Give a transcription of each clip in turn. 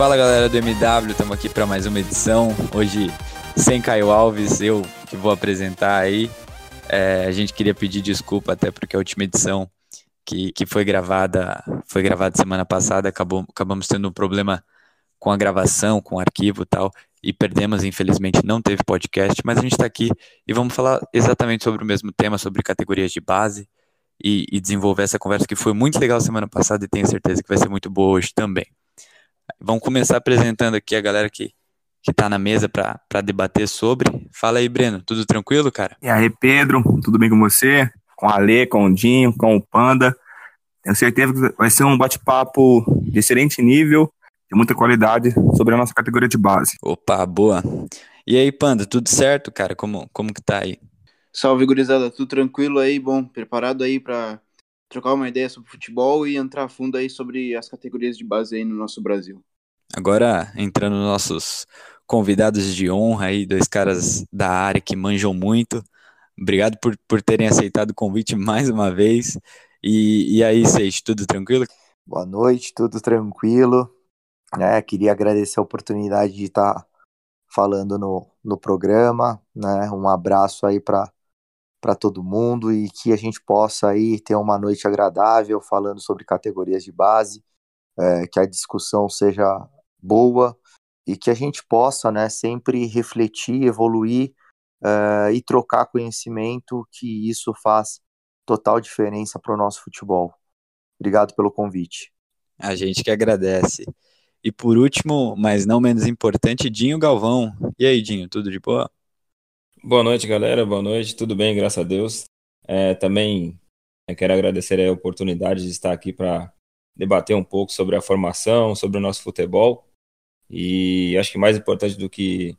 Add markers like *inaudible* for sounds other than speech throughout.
Fala galera do MW, estamos aqui para mais uma edição. Hoje sem Caio Alves, eu que vou apresentar aí. É, a gente queria pedir desculpa até porque a última edição que, que foi gravada foi gravada semana passada, acabou, acabamos tendo um problema com a gravação, com o arquivo e tal, e perdemos, infelizmente não teve podcast, mas a gente está aqui e vamos falar exatamente sobre o mesmo tema, sobre categorias de base e, e desenvolver essa conversa que foi muito legal semana passada e tenho certeza que vai ser muito boa hoje também. Vamos começar apresentando aqui a galera que, que tá na mesa para debater sobre. Fala aí, Breno, tudo tranquilo, cara? E aí, Pedro, tudo bem com você? Com a Lê, com o Dinho, com o Panda. Tenho certeza que vai ser um bate-papo de excelente nível, de muita qualidade sobre a nossa categoria de base. Opa, boa. E aí, Panda, tudo certo, cara? Como, como que tá aí? Salve, gurizada, tudo tranquilo aí? Bom, preparado aí para trocar uma ideia sobre futebol e entrar a fundo aí sobre as categorias de base aí no nosso Brasil. Agora, entrando nos nossos convidados de honra aí, dois caras da área que manjam muito. Obrigado por, por terem aceitado o convite *laughs* mais uma vez. E, e aí, Seixo, tudo tranquilo? Boa noite, tudo tranquilo. É, queria agradecer a oportunidade de estar falando no, no programa. Né? Um abraço aí para para todo mundo e que a gente possa aí ter uma noite agradável falando sobre categorias de base, é, que a discussão seja boa e que a gente possa, né, sempre refletir, evoluir é, e trocar conhecimento, que isso faz total diferença para o nosso futebol. Obrigado pelo convite. A gente que agradece. E por último, mas não menos importante, Dinho Galvão. E aí, Dinho, tudo de boa? Boa noite, galera. Boa noite. Tudo bem, graças a Deus. É, também é, quero agradecer a oportunidade de estar aqui para debater um pouco sobre a formação, sobre o nosso futebol. E acho que mais importante do que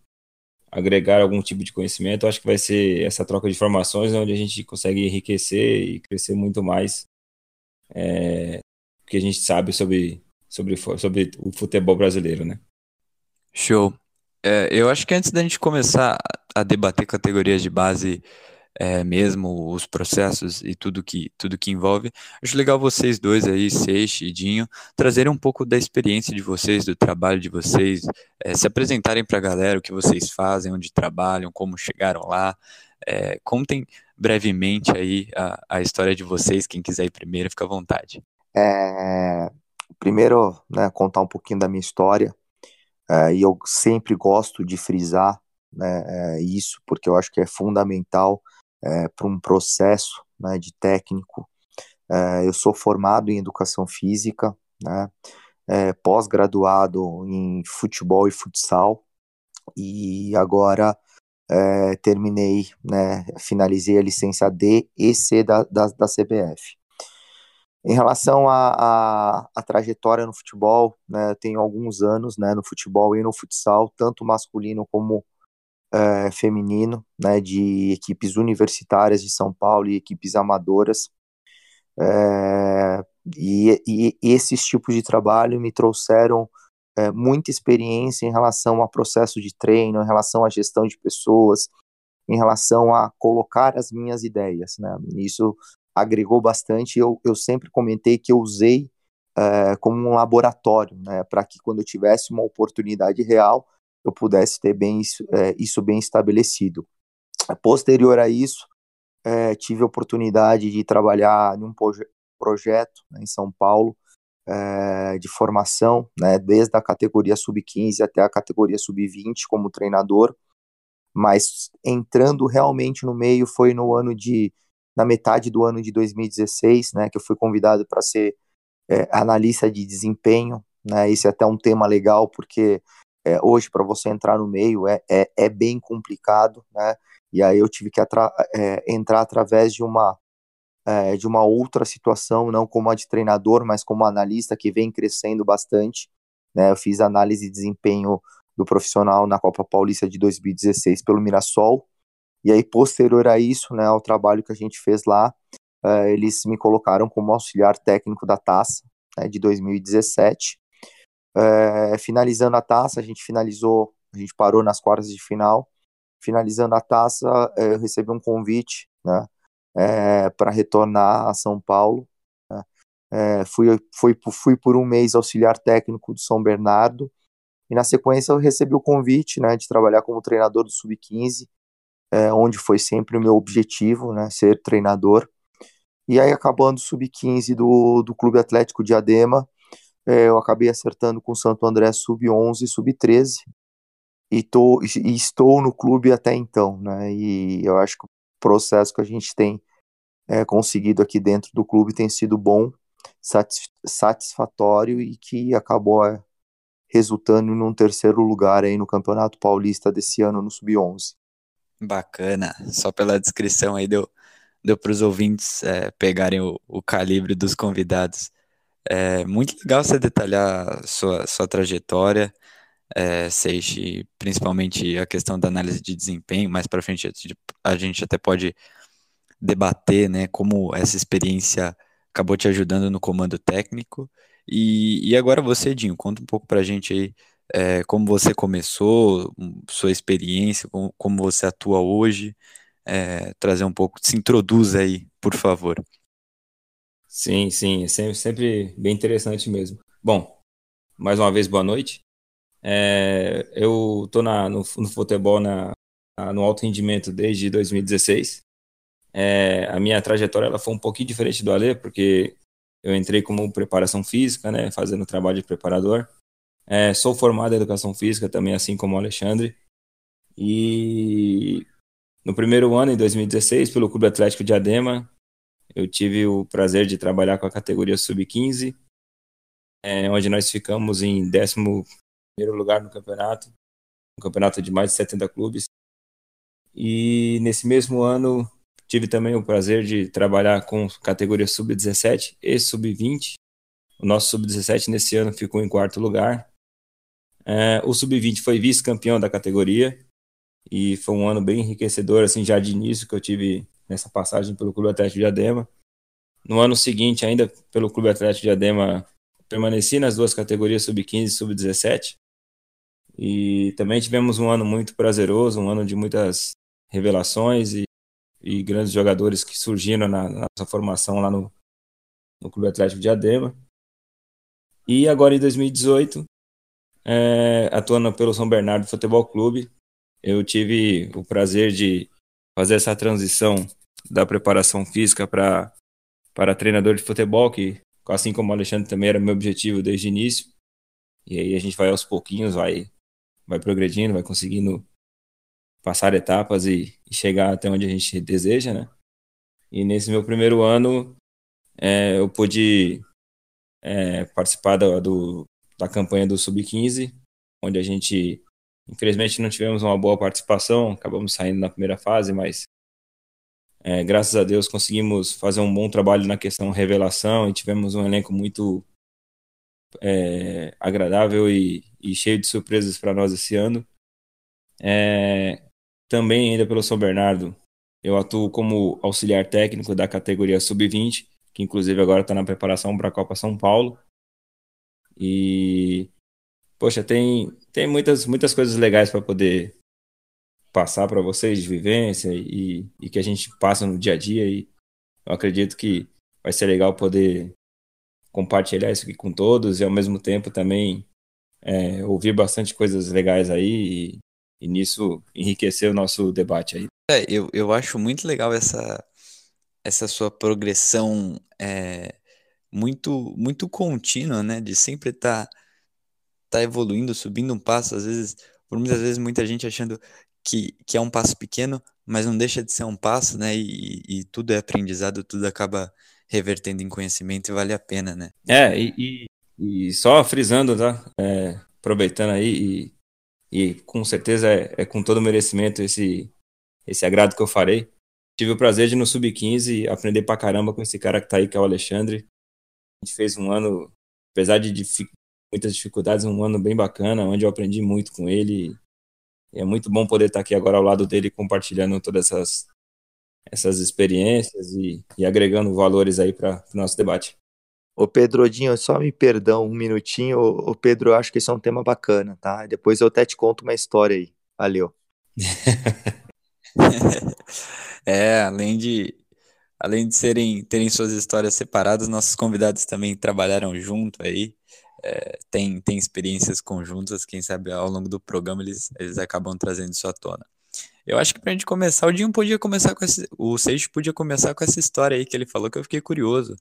agregar algum tipo de conhecimento, acho que vai ser essa troca de informações onde a gente consegue enriquecer e crescer muito mais é, o que a gente sabe sobre, sobre, sobre o futebol brasileiro, né? Show. É, eu acho que antes da gente começar a debater categorias de base é, mesmo, os processos e tudo que, tudo que envolve, acho legal vocês dois aí, Seixe e Dinho, trazerem um pouco da experiência de vocês, do trabalho de vocês, é, se apresentarem para a galera o que vocês fazem, onde trabalham, como chegaram lá. É, contem brevemente aí a, a história de vocês, quem quiser ir primeiro, fica à vontade. É, primeiro, né, contar um pouquinho da minha história. É, e eu sempre gosto de frisar né, é, isso, porque eu acho que é fundamental é, para um processo né, de técnico. É, eu sou formado em educação física, né, é, pós-graduado em futebol e futsal, e agora é, terminei, né, finalizei a licença D e C da, da, da CBF. Em relação à trajetória no futebol, né, tenho alguns anos né, no futebol e no futsal, tanto masculino como é, feminino, né, de equipes universitárias de São Paulo e equipes amadoras. É, e, e, esses tipos de trabalho me trouxeram é, muita experiência em relação a processo de treino, em relação à gestão de pessoas, em relação a colocar as minhas ideias. Né? Isso agregou bastante. Eu, eu sempre comentei que eu usei como um laboratório, né, para que quando eu tivesse uma oportunidade real, eu pudesse ter bem isso, é, isso bem estabelecido. Posterior a isso, é, tive a oportunidade de trabalhar num proje projeto né, em São Paulo é, de formação, né, desde a categoria sub-15 até a categoria sub-20 como treinador, mas entrando realmente no meio foi no ano de na metade do ano de 2016, né, que eu fui convidado para ser é, analista de desempenho, né, esse é até um tema legal, porque é, hoje para você entrar no meio é, é, é, bem complicado, né, e aí eu tive que atra é, entrar através de uma é, de uma outra situação, não como a de treinador, mas como analista que vem crescendo bastante. Né? Eu fiz análise de desempenho do profissional na Copa Paulista de 2016 pelo Mirassol. E aí, posterior a isso, né, ao trabalho que a gente fez lá, uh, eles me colocaram como auxiliar técnico da taça né, de 2017. Uh, finalizando a taça, a gente finalizou, a gente parou nas quartas de final. Finalizando a taça, uh, eu recebi um convite né, para retornar a São Paulo. Né. fui, fui, fui por um mês auxiliar técnico do São Bernardo. E na sequência eu recebi o convite né, de trabalhar como treinador do Sub-15, onde foi sempre o meu objetivo, né, ser treinador. E aí, acabando o sub-15 do, do Clube Atlético de Adema, é, eu acabei acertando com o Santo André sub-11 e sub-13. E, tô, e estou no clube até então, né? E eu acho que o processo que a gente tem é, conseguido aqui dentro do clube tem sido bom, satisfatório e que acabou é, resultando num terceiro lugar aí no Campeonato Paulista desse ano no sub-11. Bacana, só pela descrição aí deu, deu para os ouvintes é, pegarem o, o, calibre dos convidados. É muito legal você detalhar sua, sua trajetória, é, Seixe, principalmente a questão da análise de desempenho. Mais para frente a gente até pode debater né, como essa experiência acabou te ajudando no comando técnico. E, e agora você, Dinho, conta um pouco para a gente aí é, como você começou, sua experiência, como, como você atua hoje é, trazer um pouco, se introduz aí, por favor. Sim, sim, é sempre, sempre bem interessante mesmo. Bom, mais uma vez, boa noite. É, eu estou no, no futebol na, no alto rendimento desde 2016. É, a minha trajetória ela foi um pouquinho diferente do Ale, porque eu entrei como preparação física, né, fazendo trabalho de preparador. É, sou formado em educação física também, assim como o Alexandre. E no primeiro ano, em 2016, pelo Clube Atlético de Adema, eu tive o prazer de trabalhar com a categoria Sub-15, é, onde nós ficamos em 11 lugar no campeonato, um campeonato de mais de 70 clubes. E nesse mesmo ano, tive também o prazer de trabalhar com categoria Sub-17 e Sub-20. O nosso Sub-17 nesse ano ficou em quarto lugar. É, o Sub-20 foi vice-campeão da categoria e foi um ano bem enriquecedor, assim, já de início que eu tive nessa passagem pelo Clube Atlético de Adema. No ano seguinte, ainda pelo Clube Atlético de Adema, permaneci nas duas categorias sub-15 e sub-17. E também tivemos um ano muito prazeroso, um ano de muitas revelações e, e grandes jogadores que surgiram na, na nossa formação lá no, no Clube Atlético de Adema. E agora em 2018, é, atuando pelo São Bernardo Futebol Clube, eu tive o prazer de fazer essa transição da preparação física para para treinador de futebol, que assim como o Alexandre também era meu objetivo desde o início. E aí a gente vai aos pouquinhos, vai vai progredindo, vai conseguindo passar etapas e, e chegar até onde a gente deseja, né? E nesse meu primeiro ano, é, eu pude é, participar da, do, da campanha do Sub-15, onde a gente Infelizmente não tivemos uma boa participação, acabamos saindo na primeira fase, mas é, graças a Deus conseguimos fazer um bom trabalho na questão revelação e tivemos um elenco muito é, agradável e, e, cheio de surpresas para nós esse ano. É, também ainda pelo São Bernardo, eu atuo como auxiliar técnico da categoria sub-20, que inclusive agora está na preparação para a Copa São Paulo. E poxa, tem tem muitas, muitas coisas legais para poder passar para vocês de vivência e, e que a gente passa no dia a dia e eu acredito que vai ser legal poder compartilhar isso aqui com todos e ao mesmo tempo também é, ouvir bastante coisas legais aí e, e, nisso enriquecer o nosso debate aí. É, eu, eu acho muito legal essa, essa sua progressão é, muito muito contínua, né, de sempre estar tá tá evoluindo, subindo um passo, às vezes, por muitas vezes, muita gente achando que, que é um passo pequeno, mas não deixa de ser um passo, né? E, e tudo é aprendizado, tudo acaba revertendo em conhecimento e vale a pena, né? É, e, e, e só frisando, tá? É, aproveitando aí, e, e com certeza é, é com todo merecimento esse, esse agrado que eu farei. tive o prazer de no Sub-15 aprender pra caramba com esse cara que tá aí, que é o Alexandre. A gente fez um ano, apesar de muitas dificuldades, um ano bem bacana, onde eu aprendi muito com ele. E é muito bom poder estar aqui agora ao lado dele, compartilhando todas essas, essas experiências e, e agregando valores aí para o nosso debate. Ô Pedrodinho, só me perdão um minutinho. Ô Pedro, eu acho que isso é um tema bacana, tá? Depois eu até te conto uma história aí. Valeu. *laughs* é, além de além de serem terem suas histórias separadas, nossos convidados também trabalharam junto aí é, tem, tem experiências conjuntas, quem sabe ao longo do programa eles, eles acabam trazendo isso à tona. Eu acho que pra gente começar, o Dinho podia começar com esse, o Seixo podia começar com essa história aí que ele falou que eu fiquei curioso,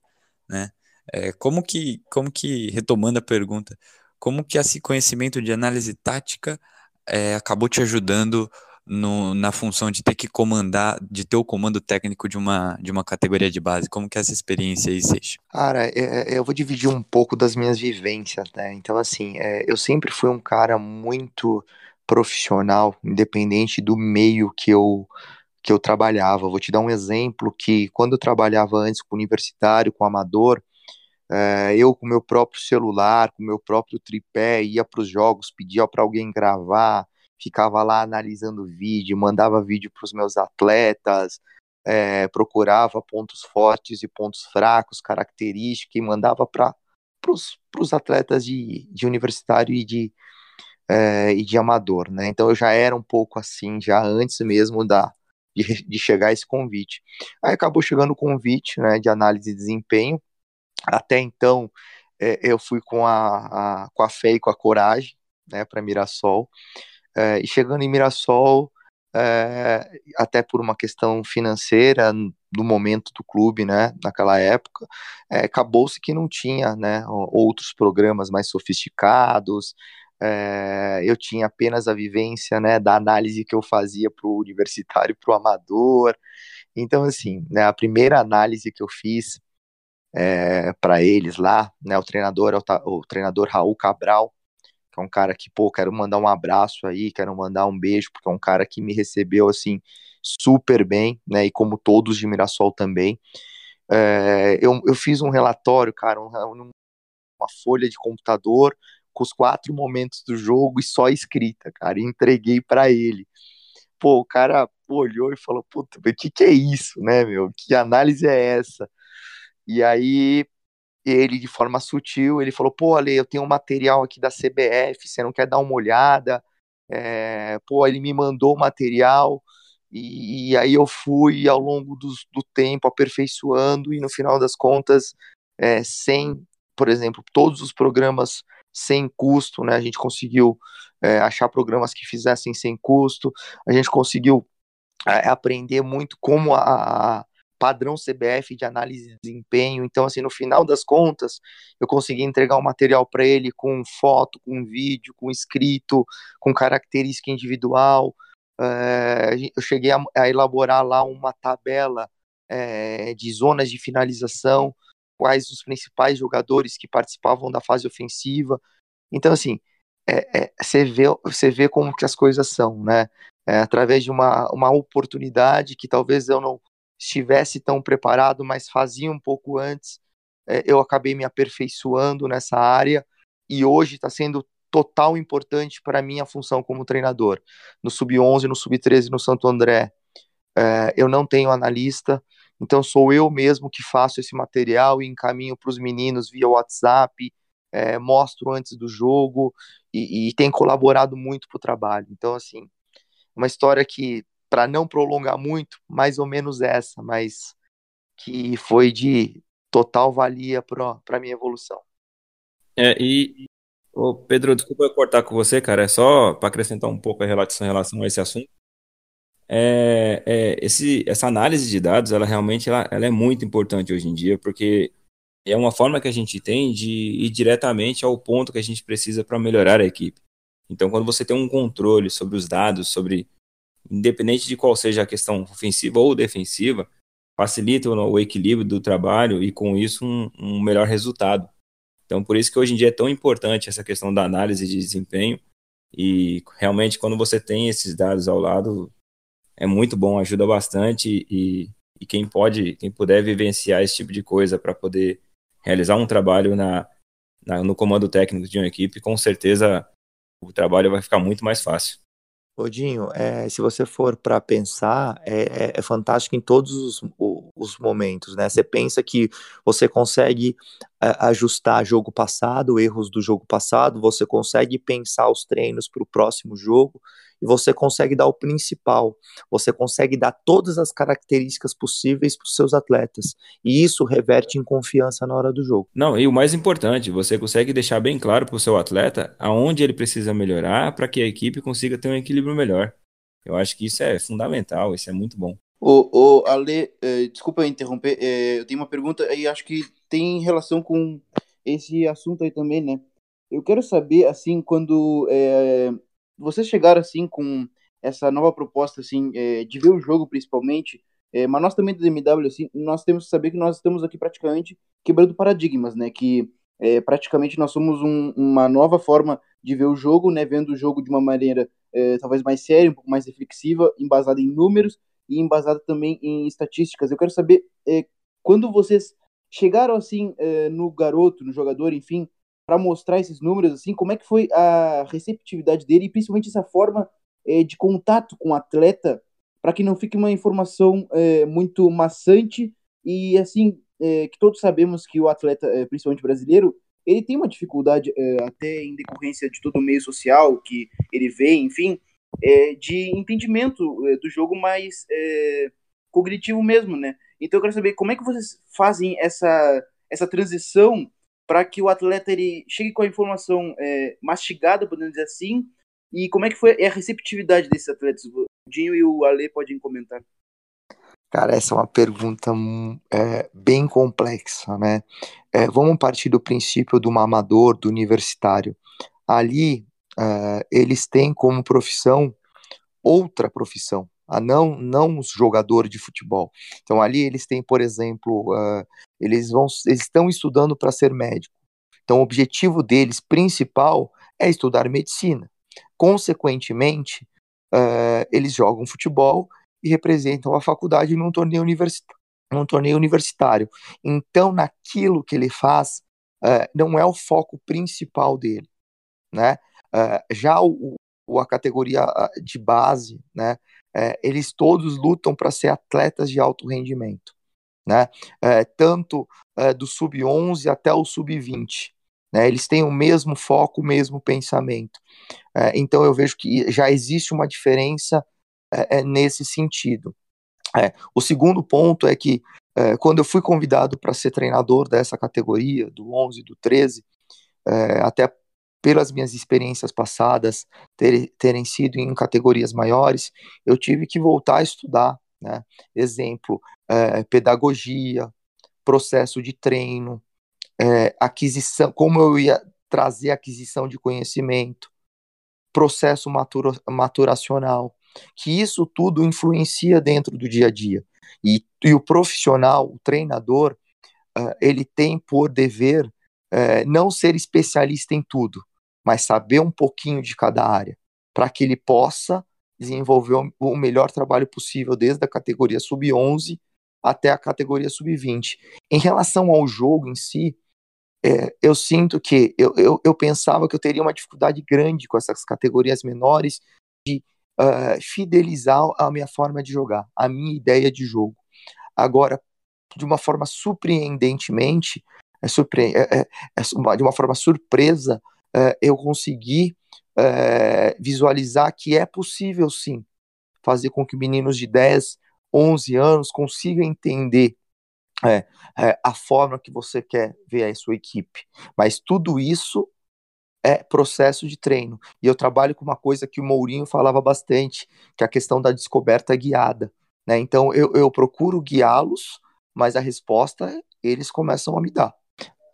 né? É, como que, como que, retomando a pergunta, como que esse conhecimento de análise tática é, acabou te ajudando no, na função de ter que comandar, de ter o comando técnico de uma, de uma categoria de base? Como que essa experiência aí, Seixo? Cara, é, é, eu vou dividir um pouco das minhas vivências, né? Então, assim, é, eu sempre fui um cara muito profissional, independente do meio que eu que eu trabalhava. Vou te dar um exemplo que quando eu trabalhava antes com universitário, com amador, é, eu com meu próprio celular, com meu próprio tripé, ia para os jogos, pedia para alguém gravar, ficava lá analisando vídeo, mandava vídeo para os meus atletas, é, procurava pontos fortes e pontos fracos, características, e mandava para os atletas de, de universitário e de, é, e de amador, né? Então eu já era um pouco assim, já antes mesmo da, de, de chegar esse convite. Aí acabou chegando o convite né, de análise de desempenho. Até então é, eu fui com a, a, com a fé e com a coragem né, para Mirassol. É, e chegando em Mirassol, é, até por uma questão financeira do momento do clube, né, naquela época, é, acabou-se que não tinha, né, outros programas mais sofisticados. É, eu tinha apenas a vivência, né, da análise que eu fazia para o universitário, para o amador. Então, assim, né, a primeira análise que eu fiz é, para eles lá, né, o treinador, o, o treinador Raul Cabral, que é um cara que, pô, quero mandar um abraço aí, quero mandar um beijo, porque é um cara que me recebeu, assim, super bem, né, e como todos de Mirassol também. É, eu, eu fiz um relatório, cara, um, uma folha de computador com os quatro momentos do jogo e só escrita, cara, e entreguei para ele. Pô, o cara olhou e falou, puta, o que que é isso, né, meu? Que análise é essa? E aí ele, de forma sutil, ele falou, pô, Ale, eu tenho um material aqui da CBF, você não quer dar uma olhada? É, pô, ele me mandou o material, e, e, aí eu fui ao longo do, do, tempo aperfeiçoando, e no final das contas, é, sem, por exemplo, todos os programas sem custo, né, a gente conseguiu é, achar programas que fizessem sem custo, a gente conseguiu aprender muito como a, padrão CBF de análise de desempenho. Então, assim, no final das contas, eu consegui entregar um material para ele com foto, com vídeo, com escrito, com característica individual. É, eu cheguei a, a, elaborar lá uma tabela é, de zonas de finalização, quais os principais jogadores que participavam da fase ofensiva. Então, assim, é, é você, vê, você vê como que as coisas são, né? É, através de uma, uma oportunidade que talvez eu não estivesse tão preparado, mas fazia um pouco antes. É, eu acabei me aperfeiçoando nessa área e hoje está sendo total importante para a minha função como treinador. No Sub-11, no Sub-13, no Santo André, é, eu não tenho analista, então sou eu mesmo que faço esse material e encaminho para os meninos via WhatsApp, é, mostro antes do jogo e, e tem colaborado muito para o trabalho. Então, assim, uma história que para não prolongar muito, mais ou menos essa, mas que foi de total valia para a minha evolução. É, e, ô Pedro, desculpa eu cortar com você, cara, é só para acrescentar um pouco a relação, relação a esse assunto. É, é, esse, essa análise de dados, ela realmente ela, ela é muito importante hoje em dia, porque é uma forma que a gente tem de ir diretamente ao ponto que a gente precisa para melhorar a equipe. Então, quando você tem um controle sobre os dados, sobre independente de qual seja a questão ofensiva ou defensiva, facilita o equilíbrio do trabalho e com isso um, um, melhor resultado. Então, por isso que hoje em dia é tão importante essa questão da análise de desempenho e realmente quando você tem esses dados ao lado, é muito bom, ajuda bastante e, e quem pode, quem puder vivenciar esse tipo de coisa para poder realizar um trabalho na, na, no comando técnico de uma equipe, com certeza o trabalho vai ficar muito mais fácil. Odinho, é, se você for para pensar, é, é, é, fantástico em todos os, os, momentos, né? Você pensa que você consegue ajustar jogo passado, erros do jogo passado, você consegue pensar os treinos para o próximo jogo, e você consegue dar o principal, você consegue dar todas as características possíveis para os seus atletas, e isso reverte em confiança na hora do jogo. Não, e o mais importante, você consegue deixar bem claro para o seu atleta aonde ele precisa melhorar para que a equipe consiga ter um equilíbrio melhor. Eu acho que isso é fundamental, isso é muito bom. O, o Ale, eh, desculpa interromper, eh, eu tenho uma pergunta e acho que tem relação com esse assunto aí também, né? Eu quero saber, assim, quando eh, vocês chegaram assim com essa nova proposta assim é, de ver o jogo principalmente, é, mas nós também do DMW assim, nós temos que saber que nós estamos aqui praticamente quebrando paradigmas, né? Que é, praticamente nós somos um, uma nova forma de ver o jogo, né? Vendo o jogo de uma maneira é, talvez mais séria, um pouco mais reflexiva, embasada em números e embasada também em estatísticas. Eu quero saber é, quando vocês chegaram assim é, no garoto, no jogador, enfim, para mostrar esses números, assim, como é que foi a receptividade dele e principalmente essa forma é, de contato com o atleta, para que não fique uma informação é, muito maçante e assim é, que todos sabemos que o atleta, é, principalmente brasileiro, ele tem uma dificuldade é, até em decorrência de todo o meio social que ele vê, enfim, é, de entendimento do jogo mais cognitivo mesmo, né? Então eu quero saber como é que vocês fazem essa essa transição para que o atleta ele chegue com a informação é, mastigada, podemos dizer assim, e como é que foi a receptividade desses atletas? O Dinho e o Ale podem comentar. Cara, essa é uma pergunta hum, é, bem complexa, né? É, vamos partir do princípio do amador, do universitário. Ali, é, eles têm como profissão outra profissão, a não não os jogadores de futebol. Então ali eles têm, por exemplo, uh, eles vão eles estão estudando para ser médico. Então o objetivo deles principal é estudar medicina. Consequentemente, uh, eles jogam futebol e representam a faculdade num torneio. Num torneio universitário. Então, naquilo que ele faz, uh, não é o foco principal dele, né? já o, o, a categoria de base, né? eles todos lutam para ser atletas de alto rendimento, né? É, tanto é, do sub-11 até o sub-20. Né? Eles têm o mesmo foco, o mesmo pensamento. É, então eu vejo que já existe uma diferença é, é, nesse sentido. o segundo ponto é que quando eu fui convidado para ser treinador dessa categoria, do 11 do 13, até pelas minhas experiências passadas ter, terem sido em categorias maiores, eu tive que voltar a estudar. Né? Exemplo, é, pedagogia, processo de treino, é, aquisição, como eu ia trazer aquisição de conhecimento, processo matura, maturacional, que isso tudo influencia dentro do dia a dia. E, e o profissional, o treinador, uh, ele tem por dever não ser especialista em tudo, mas saber um pouquinho de cada área, para que ele possa desenvolver o melhor trabalho possível, desde a categoria sub-11 até a categoria sub-20. Em relação ao jogo em si, é, eu sinto que eu, eu, eu, pensava que eu teria uma dificuldade grande com essas categorias menores de uh, fidelizar a minha forma de jogar, a minha ideia de jogo. Agora, de uma forma surpreendentemente, é surpre é, é, é de uma forma surpresa, uh, eu consegui uh, visualizar que é possível sim fazer com que meninos de 10, 11 anos consigam entender é, é, a forma que você quer ver a sua equipe. Mas tudo isso é processo de treino. E eu trabalho com uma coisa que o Mourinho falava bastante, que é a questão da descoberta guiada. Né? Então eu, eu procuro guiá-los, mas a resposta eles começam a me dar.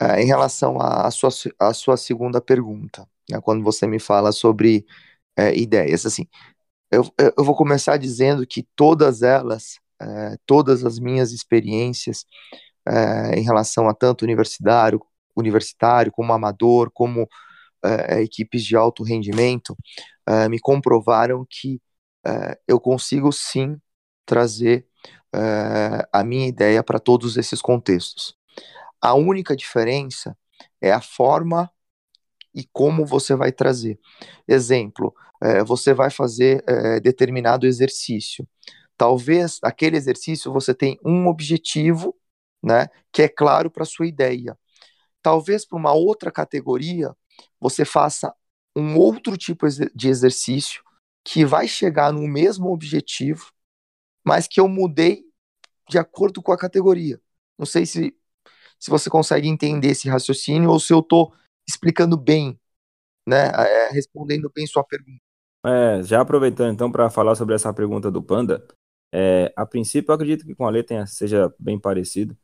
É, em relação à sua, sua segunda pergunta, né, quando você me fala sobre é, ideias, assim, eu, eu vou começar dizendo que todas elas, é, todas as minhas experiências em relação a tanto universitário, universitário como amador, como equipes de alto rendimento, me comprovaram que eu consigo sim trazer a minha ideia para todos esses contextos. A única diferença é a forma e como você vai trazer. Exemplo, é, você vai fazer é, determinado exercício. Talvez aquele exercício você tem um objetivo, né, que é claro para sua ideia. Talvez para uma outra categoria você faça um outro tipo de exercício que vai chegar no mesmo objetivo, mas que eu mudei de acordo com a categoria. Não sei se, se você consegue entender esse raciocínio ou se eu estou explicando bem, né, é, respondendo bem sua pergunta. É, já aproveitando então para falar sobre essa pergunta do Panda, é, a princípio eu acredito que com a letra seja bem parecido.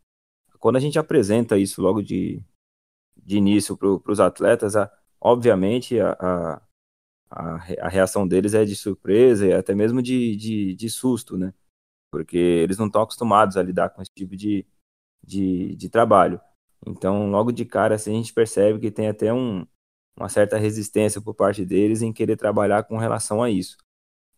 Quando a gente apresenta isso logo de, de início para os atletas, a, obviamente a, a, a, reação deles é de surpresa e até mesmo de, de, de susto, né? Porque eles não estão acostumados a lidar com esse tipo de, de, de trabalho. Então, logo de cara, assim, a gente percebe que tem até um, uma certa resistência por parte deles em querer trabalhar com relação a isso.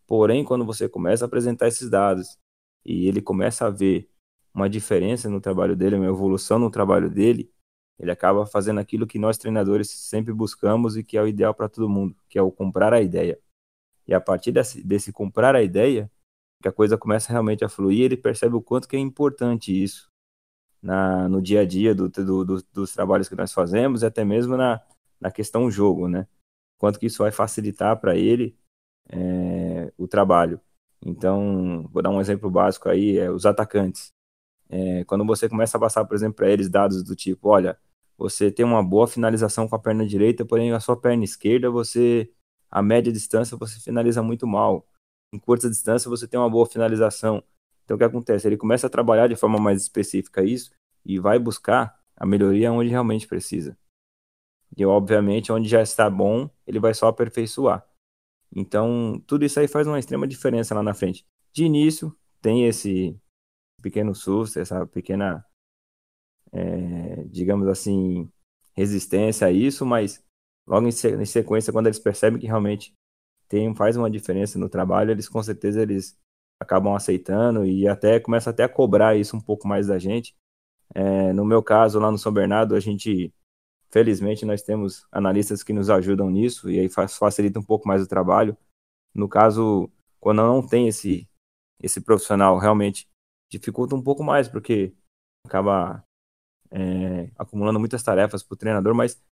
Porém, quando você começa a apresentar esses dados e ele começa a ver uma diferença no trabalho dele, uma evolução no trabalho dele, ele acaba fazendo aquilo que nós treinadores sempre buscamos e que é o ideal para todo mundo, que é o comprar a ideia. E a partir desse, desse comprar a ideia, que a coisa começa realmente a fluir, ele percebe o quanto que é importante isso na, no dia a dia do, do, do, dos trabalhos que nós fazemos e até mesmo na, na questão jogo, né? Quanto que isso vai facilitar para ele é, o trabalho. Então, vou dar um exemplo básico aí, é os atacantes. É, quando você começa a passar, por exemplo, para eles dados do tipo, olha, você tem uma boa finalização com a perna direita, porém a sua perna esquerda, você a média distância você finaliza muito mal. Em curta distância você tem uma boa finalização. Então o que acontece? Ele começa a trabalhar de forma mais específica isso e vai buscar a melhoria onde realmente precisa. E obviamente onde já está bom, ele vai só aperfeiçoar. Então, tudo isso aí faz uma extrema diferença lá na frente. De início, tem esse pequeno susto, essa pequena, é, digamos assim, resistência a isso, mas logo em, sequência, quando eles percebem que realmente tem, faz uma diferença no trabalho, eles com certeza eles acabam aceitando e até começa até a cobrar isso um pouco mais da gente. É, no meu caso, lá no São Bernardo, a gente Felizmente, nós temos analistas que nos ajudam nisso e aí facilita um pouco mais o trabalho. No caso, quando não tem esse, esse profissional, realmente dificulta um pouco mais, porque acaba é, acumulando muitas tarefas para o treinador, mas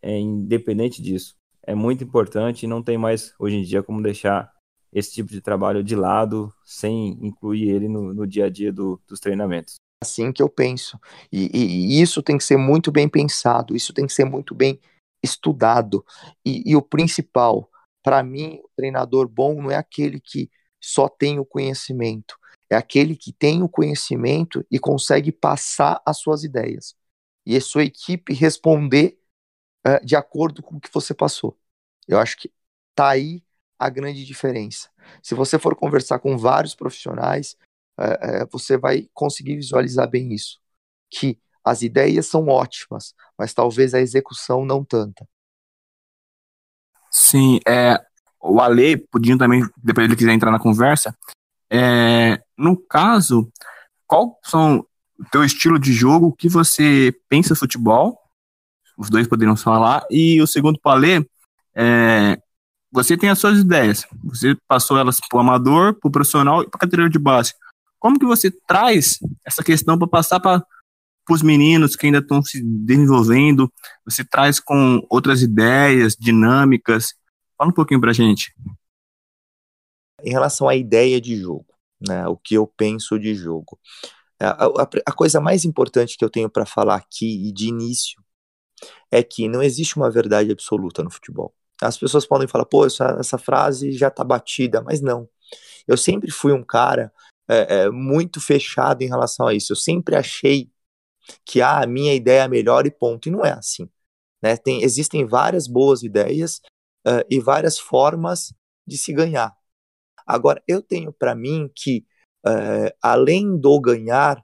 é, independente disso, é muito importante e não tem mais, hoje em dia, como deixar esse tipo de trabalho de lado sem incluir ele no, no dia a dia do, dos treinamentos assim que eu penso. E, e, e, isso tem que ser muito bem pensado, isso tem que ser muito bem estudado. E, e o principal, para mim, o treinador bom não é aquele que só tem o conhecimento, é aquele que tem o conhecimento e consegue passar as suas ideias. E a sua equipe responder uh, de acordo com o que você passou. Eu acho que tá aí a grande diferença. Se você for conversar com vários profissionais, é, é, você vai conseguir visualizar bem isso. Que as ideias são ótimas, mas talvez a execução não tanta. Sim, é, o Ale, podindo também, depois ele quiser entrar na conversa, é, no caso, qual são o teu estilo de jogo, o que você pensa futebol, os dois poderiam falar, e o segundo para Ale, é, você tem as suas ideias, você passou elas para o amador, para o profissional e para a categoria de base. Como que você traz essa questão para passar para os meninos que ainda estão se desenvolvendo? Você traz com outras ideias, dinâmicas? Fala um pouquinho para gente. Em relação à ideia de jogo, né, o que eu penso de jogo. A, a, a coisa mais importante que eu tenho para falar aqui e de início é que não existe uma verdade absoluta no futebol. As pessoas podem falar, pô, essa, essa frase já tá batida, mas não. Eu sempre fui um cara é, é, muito fechado em relação a isso. Eu sempre achei que ah, a minha ideia é melhor e ponto. E não é assim. Né? Tem, existem várias boas ideias uh, e várias formas de se ganhar. Agora, eu tenho para mim que, uh, além do ganhar,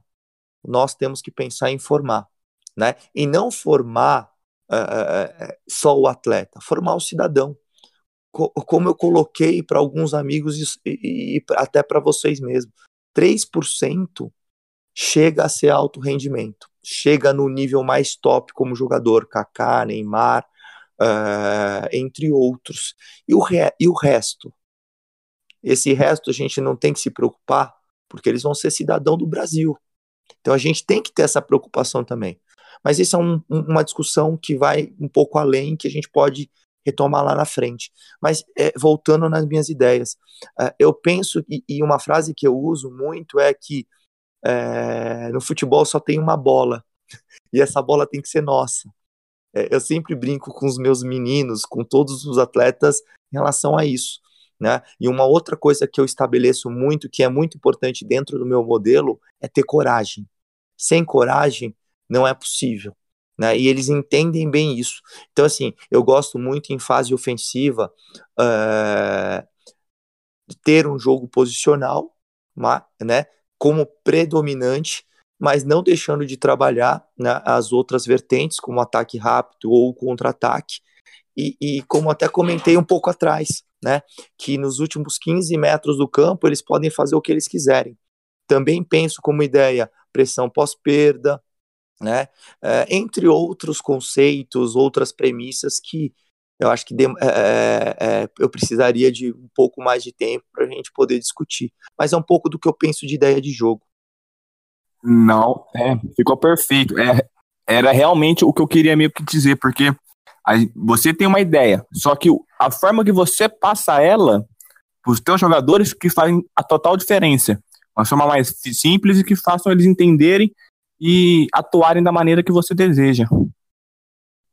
nós temos que pensar em formar. Né? E não formar uh, só o atleta, formar o cidadão. co como eu coloquei para alguns amigos e, e até para vocês mesmos, 3% chega a ser alto rendimento, chega no nível mais top como jogador, Kaká, Neymar, uh, entre outros. E o, re e o resto? Esse resto a gente não tem que se preocupar, porque eles vão ser cidadão do Brasil. Então a gente tem que ter essa preocupação também. Mas isso é um, uma discussão que vai um pouco além, que a gente pode retomar lá na frente. Mas é, voltando nas minhas ideias, uh, eu penso, e, e, uma frase que eu uso muito é que é, no futebol só tem uma bola, *laughs* e essa bola tem que ser nossa. É, eu sempre brinco com os meus meninos, com todos os atletas, em relação a isso. Né? E uma outra coisa que eu estabeleço muito, que é muito importante dentro do meu modelo, é ter coragem. Sem coragem, não é possível. Né? E eles entendem bem isso. Então, assim, eu gosto muito em fase ofensiva uh, ter um jogo posicional, né? Como predominante, mas não deixando de trabalhar né, as outras vertentes, como ataque rápido ou contra-ataque. E, e, como até comentei um pouco atrás, né, que nos últimos 15 metros do campo eles podem fazer o que eles quiserem. Também penso como ideia pressão pós-perda, né, é, entre outros conceitos, outras premissas que eu acho que de, é, é, eu precisaria de um pouco mais de tempo para a gente poder discutir. Mas é um pouco do que eu penso de ideia de jogo. Não, é, ficou perfeito. É, era realmente o que eu queria meio que dizer, porque você tem uma ideia, só que a forma que você passa ela para os teus jogadores que fazem a total diferença. Uma forma mais simples e que façam eles entenderem e atuarem da maneira que você deseja.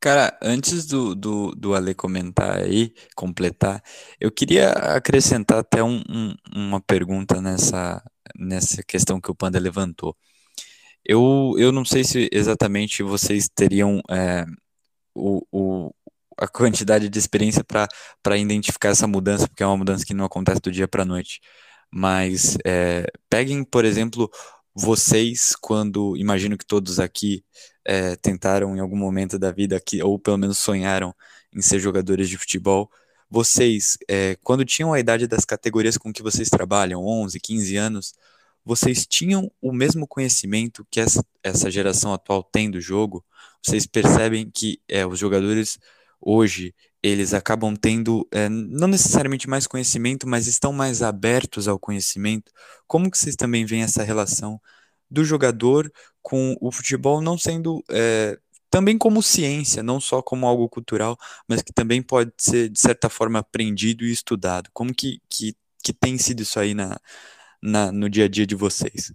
Cara, antes do, do, do Ale comentar aí, completar, eu queria acrescentar até um, um, uma pergunta nessa, nessa questão que o Panda levantou. Eu, eu não sei se exatamente vocês teriam é, o, o, a quantidade de experiência para identificar essa mudança, porque é uma mudança que não acontece do dia para a noite. Mas é, peguem, por exemplo, vocês, quando imagino que todos aqui é, tentaram em algum momento da vida, aqui, ou pelo menos sonharam em ser jogadores de futebol, vocês, é, quando tinham a idade das categorias com que vocês trabalham, 11, 15 anos, vocês tinham o mesmo conhecimento que essa, essa geração atual tem do jogo? Vocês percebem que é, os jogadores hoje eles acabam tendo é, não necessariamente mais conhecimento, mas estão mais abertos ao conhecimento. Como que vocês também veem essa relação do jogador com o futebol não sendo é, também como ciência, não só como algo cultural, mas que também pode ser de certa forma aprendido e estudado. Como que, que, que tem sido isso aí na, na, no dia a dia de vocês?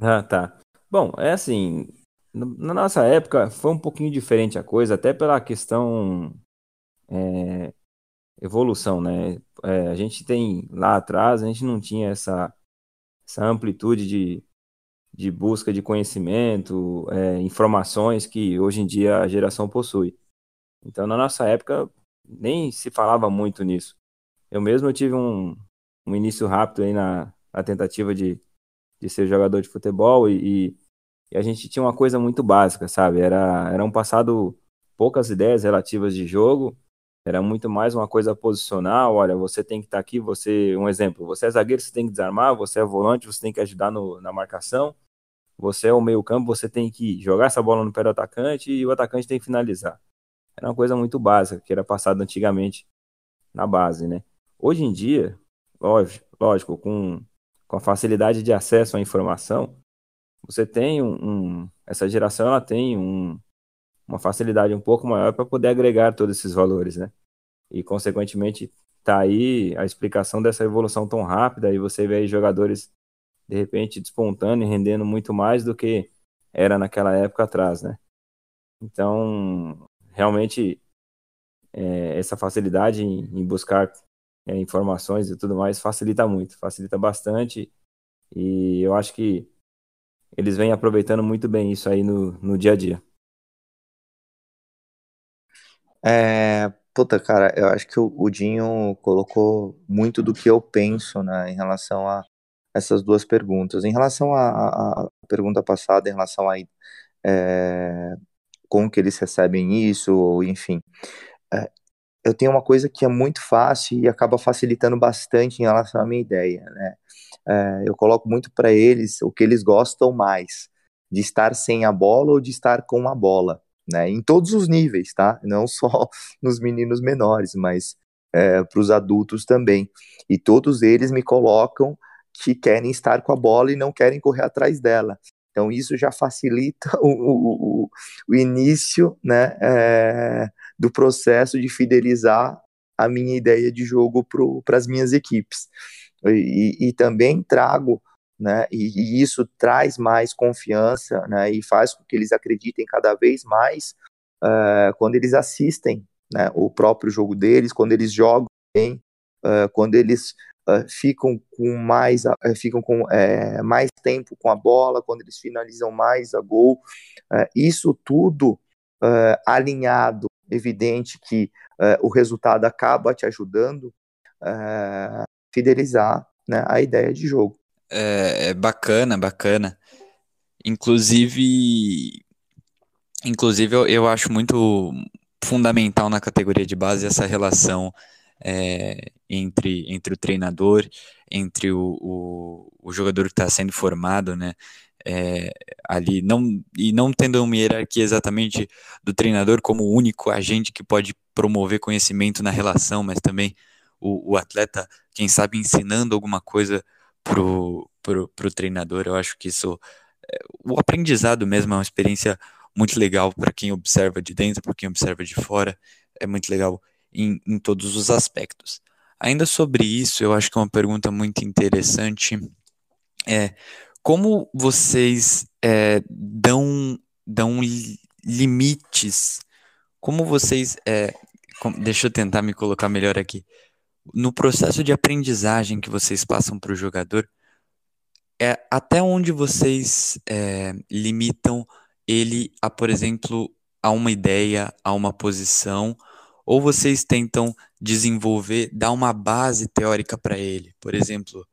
Ah, tá. Bom, é assim, na nossa época foi um pouquinho diferente a coisa, até pela questão é, evolução, né? É, a gente tem lá atrás, a gente não tinha essa, essa amplitude de, de busca de conhecimento, é, informações que hoje em dia a geração possui. Então, na nossa época, nem se falava muito nisso. Eu mesmo tive um, um início rápido aí na, na tentativa de, de ser jogador de futebol e, e, e, a gente tinha uma coisa muito básica, sabe? Era, era um passado poucas ideias relativas de jogo, era muito mais uma coisa posicional. Olha, você tem que estar tá aqui, você, um exemplo, você é zagueiro, você tem que desarmar, você é volante, você tem que ajudar no, na marcação, você é o meio-campo, você tem que jogar essa bola no pé do atacante e o atacante tem que finalizar. Era uma coisa muito básica, que era passado antigamente na base, né? Hoje em dia, lógico, lógico com com a facilidade de acesso à informação, você tem um, um essa geração ela tem um, uma facilidade um pouco maior para poder agregar todos esses valores, né? E consequentemente tá aí a explicação dessa evolução tão rápida e você vê aí jogadores de repente despontando e rendendo muito mais do que era naquela época atrás, né? Então, realmente é, essa facilidade em, em buscar é, informações e tudo mais, facilita muito, facilita bastante. E eu acho que eles vêm aproveitando muito bem isso aí no, no dia a dia. É, puta, cara, eu acho que o, o Dinho colocou muito do que eu penso, né, em relação a essas duas perguntas. Em relação à pergunta passada, em relação a é, como que eles recebem isso, ou enfim, é, eu tenho uma coisa que é muito fácil e acaba facilitando bastante em relação à minha ideia, né? É, eu coloco muito para eles o que eles gostam mais, de estar sem a bola ou de estar com a bola, né? Em todos os níveis, tá? Não *laughs* só nos meninos menores, mas é, para os adultos também. E todos eles me colocam que querem estar com a bola e não querem correr atrás dela. Então isso já facilita *laughs* o, o, o início né, é, do processo de fidelizar a minha ideia de jogo para as minhas equipes. E, e, também trago, né, e, e, isso traz mais confiança né, e faz com que eles acreditem cada vez mais uh, quando eles assistem né, o próprio jogo deles, quando eles jogam bem, uh, quando eles uh, ficam com mais ficam com mais tempo com a bola, quando eles finalizam mais a gol. isso tudo alinhado, evidente que o resultado acaba te ajudando fidelizar né, a ideia de jogo. É, é bacana, bacana. Inclusive, inclusive eu, eu acho muito fundamental na categoria de base essa relação é, entre, entre o treinador, entre o, o, o jogador que está sendo formado, né? É, ali não e não tendo uma hierarquia exatamente do treinador como o único agente que pode promover conhecimento na relação, mas também o, o atleta, quem sabe, ensinando alguma coisa pro, pro, pro treinador. Eu acho que isso é, o aprendizado mesmo é uma experiência muito legal para quem observa de dentro, para quem observa de fora. É muito legal em, em todos os aspectos. Ainda sobre isso, eu acho que é uma pergunta muito interessante é como vocês é, dão, dão limites, como vocês, é, deixa eu tentar me colocar melhor aqui, no processo de aprendizagem que vocês passam para o jogador, é até onde vocês é, limitam ele a, por exemplo, a uma ideia, a uma posição, ou vocês tentam desenvolver, dar uma base teórica para ele. Por exemplo,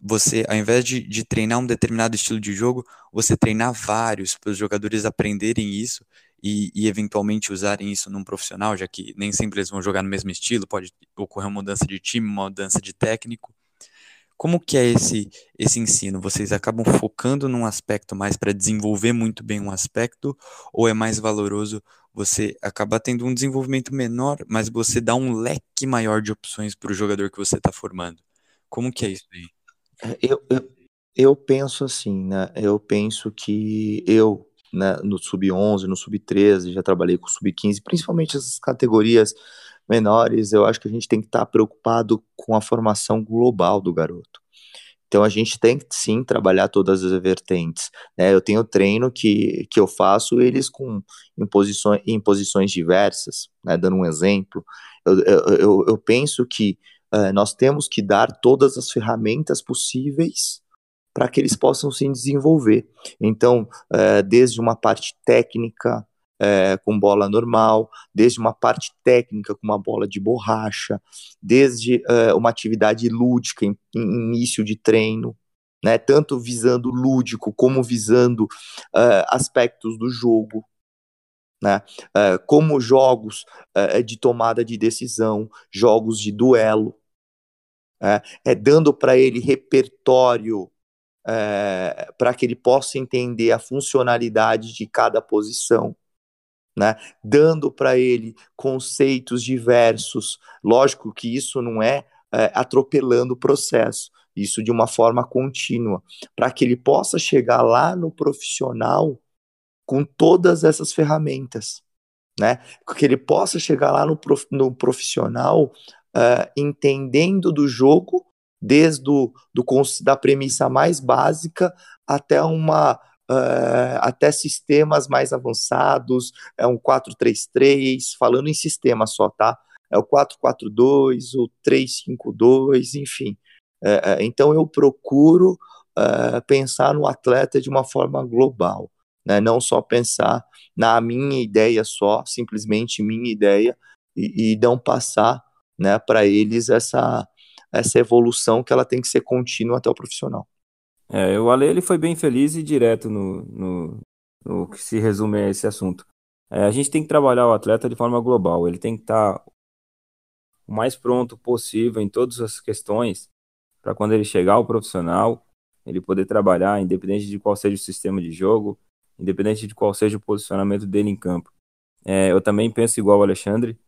você, ao invés de, de treinar um determinado estilo de jogo, você treinar vários para os jogadores aprenderem isso e, e, eventualmente usarem isso num profissional, já que nem sempre eles vão jogar no mesmo estilo, pode ocorrer uma mudança de time, uma mudança de técnico. Como que é esse, esse ensino? Vocês acabam focando num aspecto mais para desenvolver muito bem um aspecto, ou é mais valoroso você acabar tendo um desenvolvimento menor, mas você dá um leque maior de opções para o jogador que você está formando? Como que é isso aí? É, eu, eu, eu penso assim, né? Eu penso que eu, né, no sub-11, no sub-13, já trabalhei com sub-15, principalmente essas categorias menores, eu acho que a gente tem que estar tá preocupado com a formação global do garoto. Então a gente tem que sim trabalhar todas as vertentes. Né? Eu tenho treino que, que eu faço eles com em posições, em posições diversas, né? dando um exemplo. Eu, eu, eu penso que uh, nós temos que dar todas as ferramentas possíveis para que eles possam se desenvolver. Então, uh, desde uma parte técnica, é, com bola normal, desde uma parte técnica com uma bola de borracha, desde é, uma atividade lúdica em, em, início de treino, né, tanto visando lúdico como visando é, aspectos do jogo, né, é, como jogos é, de tomada de decisão, jogos de duelo, é, é dando para ele repertório é, para que ele possa entender a funcionalidade de cada posição né, dando para ele conceitos diversos. Lógico que isso não é, é atropelando o processo, isso de uma forma contínua, para que ele possa chegar lá no profissional com todas essas ferramentas, né? Que ele possa chegar lá no, prof, no profissional uh, entendendo do jogo, desde do, do, da premissa mais básica até uma uh, até sistemas mais avançados, é um 433, falando em sistema só, tá? É o 442, o 352, enfim. Uh, então eu procuro uh, pensar no atleta de uma forma global, né? não só pensar na minha ideia só, simplesmente minha ideia, e, e não passar né, para eles essa, essa evolução que ela tem que ser contínua até o profissional. É, o Ale ele foi bem feliz e direto no, no, no que se resume a esse assunto. É, a gente tem que trabalhar o atleta de forma global, ele tem que estar tá o mais pronto possível em todas as questões, para quando ele chegar ao profissional, ele poder trabalhar, independente de qual seja o sistema de jogo, independente de qual seja o posicionamento dele em campo. É, eu também penso igual o Alexandre,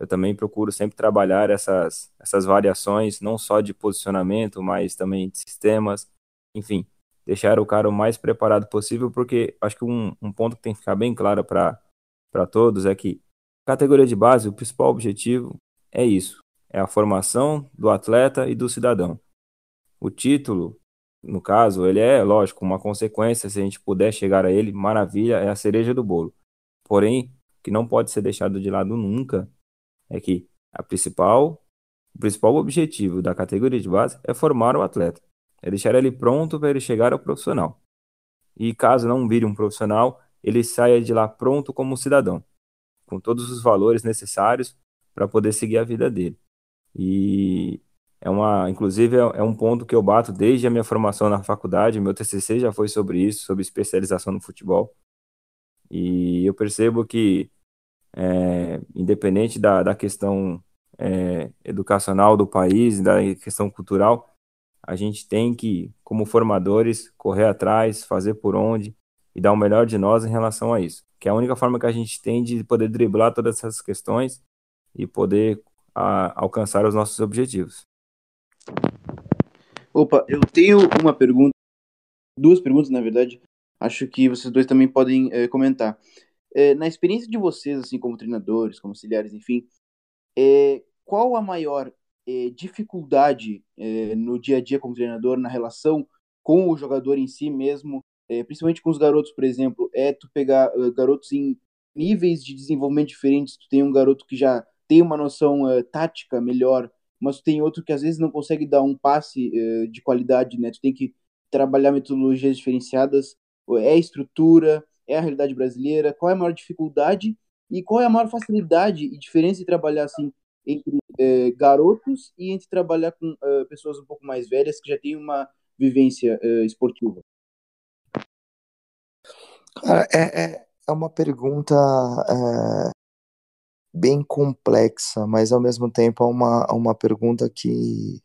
eu também procuro sempre trabalhar essas, essas variações, não só de posicionamento, mas também de sistemas, enfim, deixar o cara o mais preparado possível, porque acho que um, um ponto que tem que ficar bem claro para todos é que categoria de base, o principal objetivo é isso, é a formação do atleta e do cidadão. O título, no caso, ele é, lógico, uma consequência, se a gente puder chegar a ele, maravilha, é a cereja do bolo. Porém, o que não pode ser deixado de lado nunca é que a principal, o principal objetivo da categoria de base é formar o atleta, é deixar ele pronto para ele chegar ao profissional. E caso não vire um profissional, ele saia de lá pronto como cidadão, com todos os valores necessários para poder seguir a vida dele. E é uma, inclusive é, é um ponto que eu bato desde a minha formação na faculdade, meu TCC já foi sobre isso, sobre especialização no futebol. E eu percebo que é, independente da, da questão é, educacional do país, da questão cultural, a gente tem que, como formadores, correr atrás, fazer por onde e dar o melhor de nós em relação a isso. Que é a única forma que a gente tem de poder driblar todas essas questões e poder a, alcançar os nossos objetivos. Opa, eu tenho uma pergunta, duas perguntas na verdade. Acho que vocês dois também podem é, comentar é, na experiência de vocês, assim, como treinadores, como auxiliares, enfim, é, qual a maior é, dificuldade é, no dia a dia como treinador, na relação com o jogador em si mesmo, é, principalmente com os garotos, por exemplo, é tu pegar uh, garotos em níveis de desenvolvimento diferentes, tu tem um garoto que já tem uma noção uh, tática melhor, mas tu tem outro que às vezes não consegue dar um passe uh, de qualidade, né? Tu tem que trabalhar metodologias diferenciadas, é estrutura, é a realidade brasileira, qual é a maior dificuldade e qual é a maior facilidade e diferença de trabalhar assim entre é, garotos e entre trabalhar com uh, pessoas um pouco mais velhas que já têm uma vivência uh, esportiva? Cara, é, é, é uma pergunta é, bem complexa, mas ao mesmo tempo é uma, uma pergunta que,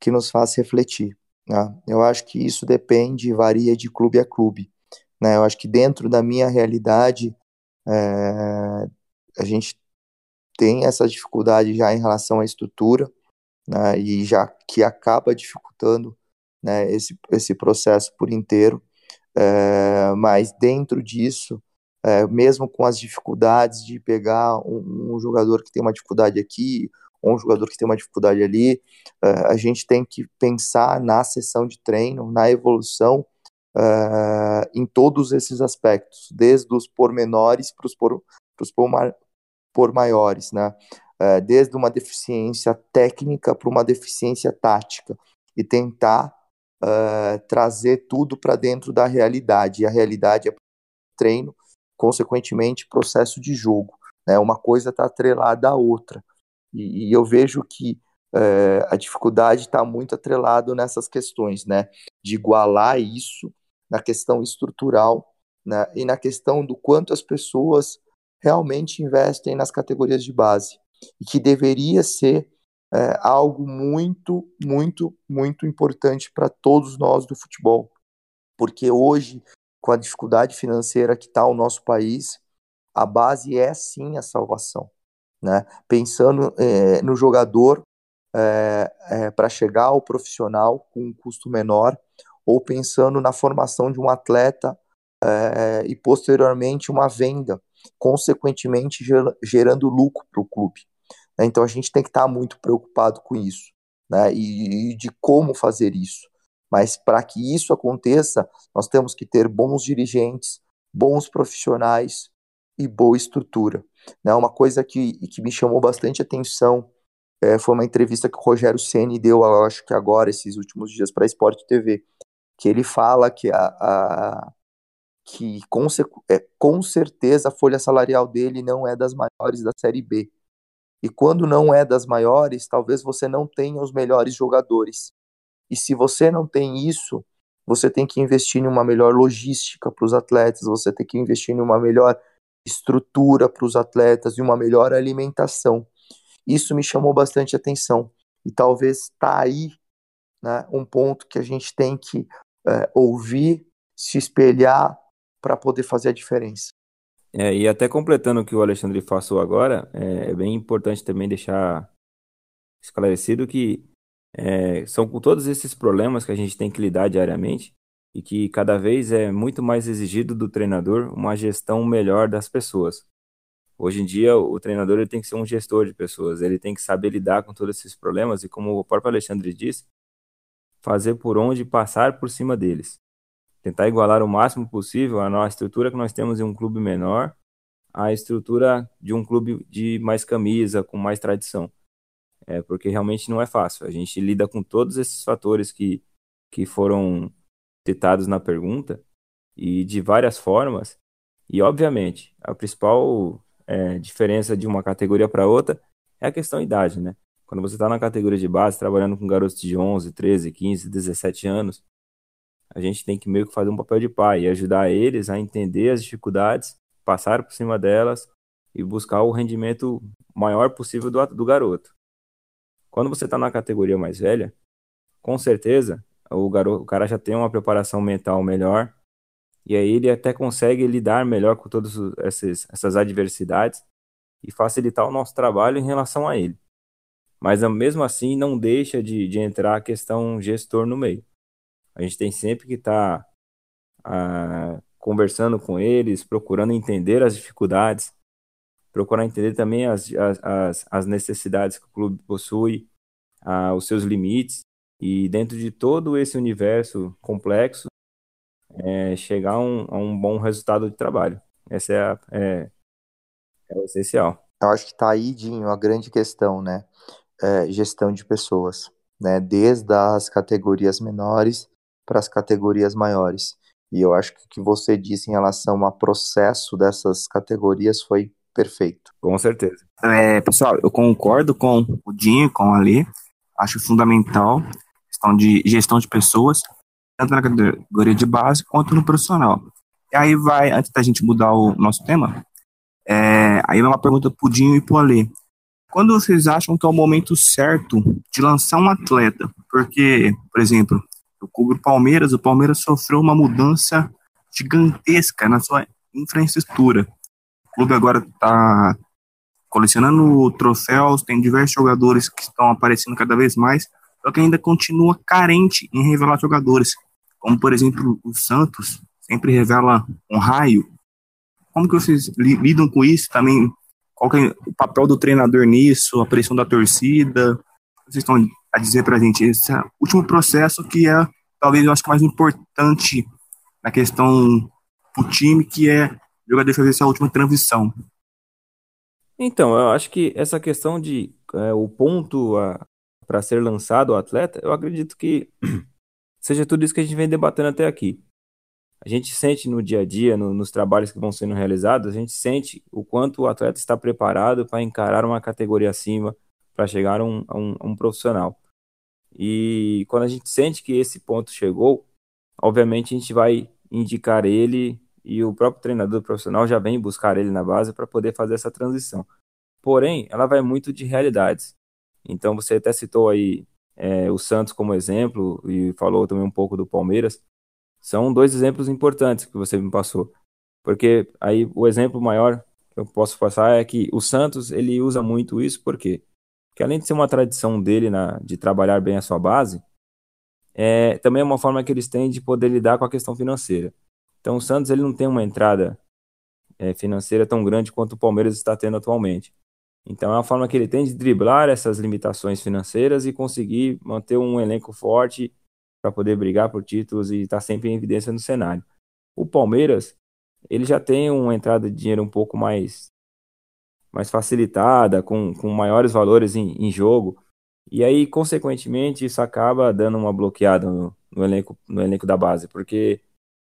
que nos faz refletir. Né? Eu acho que isso depende, varia de clube a clube. Né? Eu acho que dentro da minha realidade, é, a gente tem essa dificuldade já em relação à estrutura, né? e já que acaba dificultando né, esse, esse processo por inteiro. É, mas dentro disso, é, mesmo com as dificuldades de pegar um, um, jogador que tem uma dificuldade aqui, ou um jogador que tem uma dificuldade ali, é, a gente tem que pensar na sessão de treino, na evolução uh, em todos esses aspectos, desde os pormenores para os por, por, por maiores, né? Uh, desde uma deficiência técnica para uma deficiência tática, e tentar uh, trazer tudo para dentro da realidade. E a realidade é treino, consequentemente, processo de jogo. Né? Uma coisa está atrelada à outra. E, e eu vejo que uh, a dificuldade está muito atrelado nessas questões, né? De igualar isso na questão estrutural né, e na questão do quanto as pessoas realmente investem nas categorias de base e que deveria ser é, algo muito, muito, muito importante para todos nós do futebol, porque hoje, com a dificuldade financeira que está o nosso país, a base é sim a salvação, né? Pensando é, no jogador é, é para chegar ao profissional com um custo menor, ou pensando na formação de um atleta é, e posteriormente uma venda, consequentemente gerando lucro para o clube. Né? Então a gente tem que estar muito preocupado com isso né? e, e de como fazer isso. Mas para que isso aconteça, nós temos que ter bons dirigentes, bons profissionais e boa estrutura. Né? Uma coisa que, que me chamou bastante atenção é, foi uma entrevista que o Rogério Ceni deu, eu acho que agora, esses últimos dias, para a Sport TV, que ele fala que a, a que com, é, com certeza a folha salarial dele não é das maiores da Série B. E quando não é das maiores, talvez você não tenha os melhores jogadores. E se você não tem isso, você tem que investir em uma melhor logística para os atletas, você tem que investir em uma melhor estrutura para os atletas e uma melhor alimentação. Isso me chamou bastante atenção. E talvez está aí né, um ponto que a gente tem que é, ouvir, se espelhar para poder fazer a diferença. É, e até completando o que o Alexandre passou agora, é, é bem importante também deixar esclarecido que é, são com todos esses problemas que a gente tem que lidar diariamente e que cada vez é muito mais exigido do treinador uma gestão melhor das pessoas. Hoje em dia, o treinador ele tem que ser um gestor de pessoas, ele tem que saber lidar com todos esses problemas e, como o próprio Alexandre disse, fazer por onde passar por cima deles. Tentar igualar o máximo possível a nossa estrutura que nós temos em um clube menor à estrutura de um clube de mais camisa, com mais tradição. É, porque realmente não é fácil. A gente lida com todos esses fatores que, que foram citados na pergunta e de várias formas. E, obviamente, a principal é, diferença de uma categoria para outra é a questão idade, né? Quando você está na categoria de base, trabalhando com garotos de 11, 13, 15, 17 anos, a gente tem que meio que fazer um papel de pai e ajudar eles a entender as dificuldades, passar por cima delas e buscar o rendimento maior possível do, do garoto. Quando você está na categoria mais velha, com certeza o, garoto, o cara já tem uma preparação mental melhor e aí ele até consegue lidar melhor com todas essas, essas adversidades e facilitar o nosso trabalho em relação a ele. Mas mesmo assim não deixa de, de entrar a questão gestor no meio. A gente tem sempre que estar tá, ah, conversando com eles, procurando entender as dificuldades, procurar entender também as, as, as necessidades que o clube possui, ah, os seus limites, e dentro de todo esse universo complexo, é, chegar a um, a um, bom resultado de trabalho. Essa é, a, é, é o essencial. Eu acho que está aí, Dinho, a grande questão, né? É, gestão de pessoas, né? Desde as categorias menores para as categorias maiores. E eu acho que o que você disse em relação ao processo dessas categorias foi perfeito. Com certeza. É, pessoal, eu concordo com o Dinho, com a Lê. Acho fundamental questão de gestão de pessoas, tanto na categoria de base quanto no profissional. E aí vai, antes da gente mudar o nosso tema, é, aí vai uma pergunta pro Dinho e pro Alê. Quando vocês acham que é o momento certo de lançar um atleta? Porque, por exemplo, eu cubro o Palmeiras, o Palmeiras sofreu uma mudança gigantesca na sua infraestrutura. O clube agora está colecionando troféus, tem diversos jogadores que estão aparecendo cada vez mais, só que ainda continua carente em revelar jogadores. Como, por exemplo, o Santos sempre revela um raio. Como que vocês lidam com isso? Também, qual é o papel do treinador nisso? A pressão da torcida? Vocês estão a dizer pra gente esse é o último processo que é, talvez, eu acho que mais importante na questão do time, que é o jogador fazer essa última transição. Então, eu acho que essa questão de é, o ponto a, para ser lançado o atleta, eu acredito que *clears throat* seja tudo isso que a gente vem debatendo até aqui. A gente sente no dia a dia, no, nos trabalhos que vão sendo realizados, a gente sente o quanto o atleta está preparado para encarar uma categoria acima, para chegar a um, a, um, a um profissional. E quando a gente sente que esse ponto chegou, obviamente a gente vai indicar ele e o próprio treinador profissional já vem buscar ele na base para poder fazer essa transição. Porém, ela vai muito de realidades. Então você até citou aí é, o Santos como exemplo e falou também um pouco do Palmeiras. São dois exemplos importantes que você me passou. Porque aí o exemplo maior que eu posso passar é que o Santos ele usa muito isso, por quê? Porque além de ser uma tradição dele na, de trabalhar bem a sua base, é, também é uma forma que eles têm de poder lidar com a questão financeira. Então o Santos ele não tem uma entrada é, financeira tão grande quanto o Palmeiras está tendo atualmente. Então é uma forma que ele tem de driblar essas limitações financeiras e conseguir manter um elenco forte para poder brigar por títulos e estar tá sempre em evidência no cenário. O Palmeiras, ele já tem uma entrada de dinheiro um pouco mais mais facilitada, com, com maiores valores em, em jogo. E aí, consequentemente, isso acaba dando uma bloqueada no, no, elenco, no elenco da base, porque,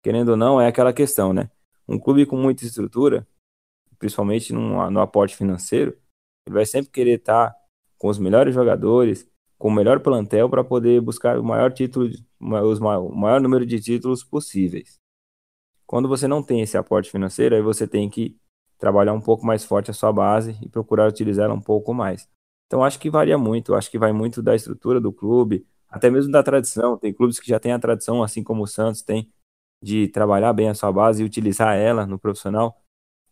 querendo ou não, é aquela questão, né? Um clube com muita estrutura, principalmente no, no aporte financeiro, ele vai sempre querer estar com os melhores jogadores, com o melhor plantel para poder buscar o maior título, os o maior número de títulos possíveis. Quando você não tem esse aporte financeiro, aí você tem que trabalhar um pouco mais forte a sua base e procurar utilizá-la um pouco mais. Então acho que varia muito, acho que vai muito da estrutura do clube, até mesmo da tradição. Tem clubes que já têm a tradição, assim como o Santos tem, de trabalhar bem a sua base e utilizar ela no profissional.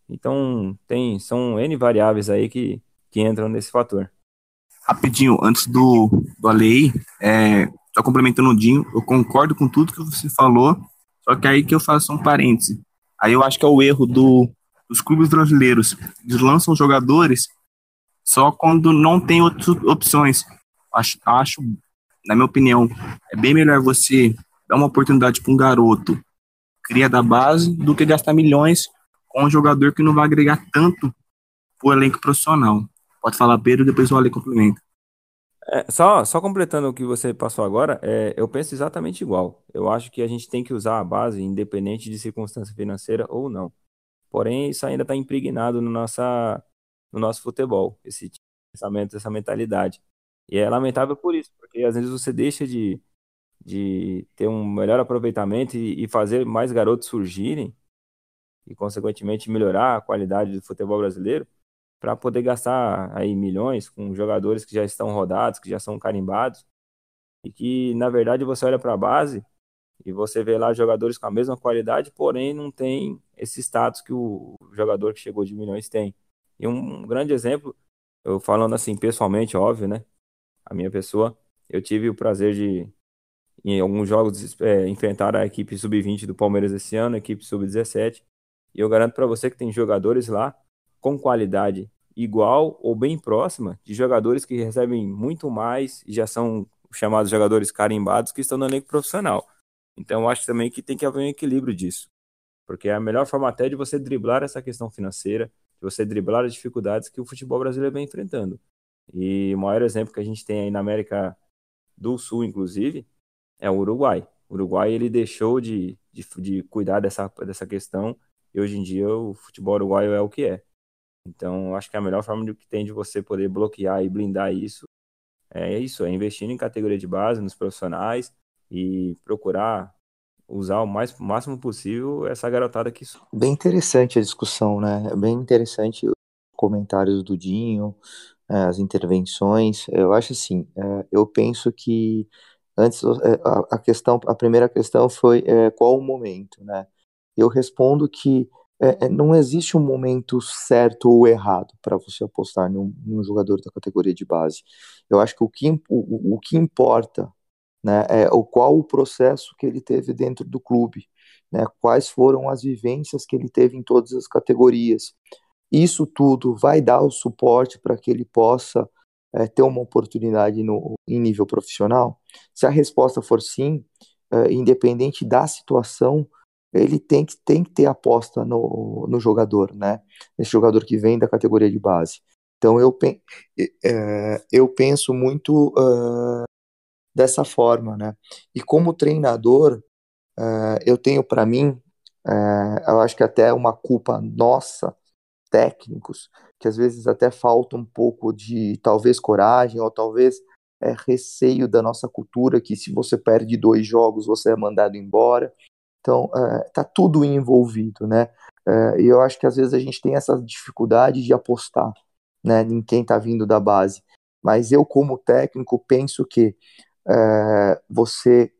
Então tem são N variáveis aí que, que entram nesse fator. Rapidinho, antes do, do Alei, é, só complementando o Dinho, eu concordo com tudo que você falou, só que aí que eu faço um parêntese. Aí eu acho que é o erro do, dos clubes brasileiros. Eles lançam jogadores só quando não tem outras opções. Acho, acho, na minha opinião, é bem melhor você dar uma oportunidade para um garoto cria da base do que gastar milhões com um jogador que não vai agregar tanto para o elenco profissional. Pode falar, Pedro, depois o Ale complementa. É, só, só completando o que você passou agora, é, eu penso exatamente igual. Eu acho que a gente tem que usar a base, independente de circunstância financeira ou não. Porém, isso ainda está impregnado no, nossa, no nosso futebol, esse pensamento, essa mentalidade. E é lamentável por isso, porque às vezes você deixa de, de ter um melhor aproveitamento e, e fazer mais garotos surgirem e, consequentemente, melhorar a qualidade do futebol brasileiro para poder gastar aí milhões com jogadores que já estão rodados, que já são carimbados, e que na verdade você olha para a base e você vê lá jogadores com a mesma qualidade, porém não tem esse status que o jogador que chegou de milhões tem. E um grande exemplo, eu falando assim pessoalmente, óbvio, né? A minha pessoa, eu tive o prazer de em alguns jogos é, enfrentar a equipe sub-20 do Palmeiras esse ano, a equipe sub-17, e eu garanto para você que tem jogadores lá com qualidade igual ou bem próxima de jogadores que recebem muito mais e já são chamados jogadores carimbados que estão no elenco profissional. Então eu acho também que tem que haver um equilíbrio disso. Porque é a melhor forma até de você driblar essa questão financeira, de você driblar as dificuldades que o futebol brasileiro vem enfrentando. E o maior exemplo que a gente tem aí na América do Sul, inclusive, é o Uruguai. O Uruguai ele deixou de, de, de cuidar dessa, dessa questão e hoje em dia o futebol uruguaio é o que é. Então, acho que a melhor forma que tem de você poder bloquear e blindar isso é isso, é investindo em categoria de base, nos profissionais e procurar usar o, mais, o máximo possível essa garotada que Bem interessante a discussão, né? Bem interessante os comentários do Dinho, é, as intervenções. Eu acho assim, é, eu penso que antes é, a questão, a primeira questão foi qual o momento, né? Eu respondo que é, é, não existe um momento certo ou errado para você apostar num, num, jogador da categoria de base. Eu acho que o que, o, o que importa né, é o qual o processo que ele teve dentro do clube, né, quais foram as vivências que ele teve em todas as categorias. Isso tudo vai dar o suporte para que ele possa é, ter uma oportunidade no, em nível profissional? Se a resposta for sim, é, independente da situação, ele tem que, tem que ter aposta no, no jogador, né? Esse jogador que vem da categoria de base. Então eu, é, eu penso muito uh, dessa forma, né? E como treinador, uh, eu tenho para mim, uh, eu acho que até uma culpa nossa, técnicos, que às vezes até falta um pouco de talvez coragem ou talvez é, receio da nossa cultura, que se você perde dois jogos você é mandado embora. Então, está é, tudo envolvido, né? É, e eu acho que às vezes a gente tem essa dificuldade de apostar né, em quem está vindo da base. Mas eu, como técnico, penso que é, você,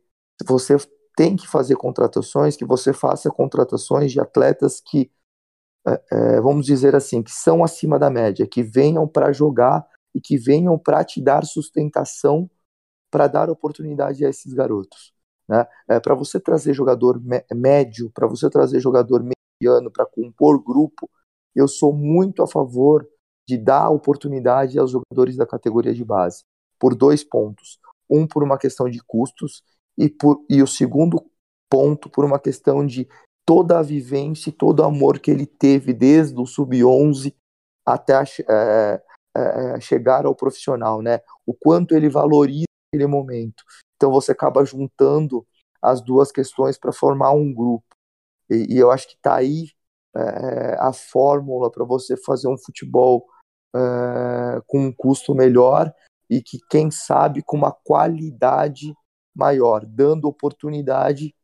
você tem que fazer contratações, que você faça contratações de atletas que, vamos dizer assim, que são acima da média, que venham para jogar e que venham para te dar sustentação para dar oportunidade a esses garotos. Né? É, para você trazer jogador médio, para você trazer jogador mediano, para compor grupo, eu sou muito a favor de dar oportunidade aos jogadores da categoria de base, por dois pontos. Um, por uma questão de custos, e, por, e o segundo ponto, por uma questão de toda a vivência e todo o amor que ele teve desde o sub-11 até a, é, é, chegar ao profissional, né? O quanto ele valoriza aquele momento. Então você acaba juntando as duas questões para formar um grupo. E, e, eu acho que está aí é, a fórmula para você fazer um futebol é, com um custo melhor e que, quem sabe, com uma qualidade maior, dando oportunidade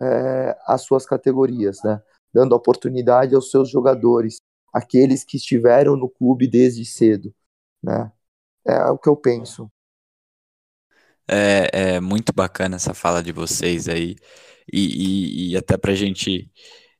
é, às suas categorias, né? dando oportunidade aos seus jogadores, aqueles que estiveram no clube desde cedo. Né? É o que eu penso. É, é muito bacana essa fala de vocês aí. E, e, e até pra gente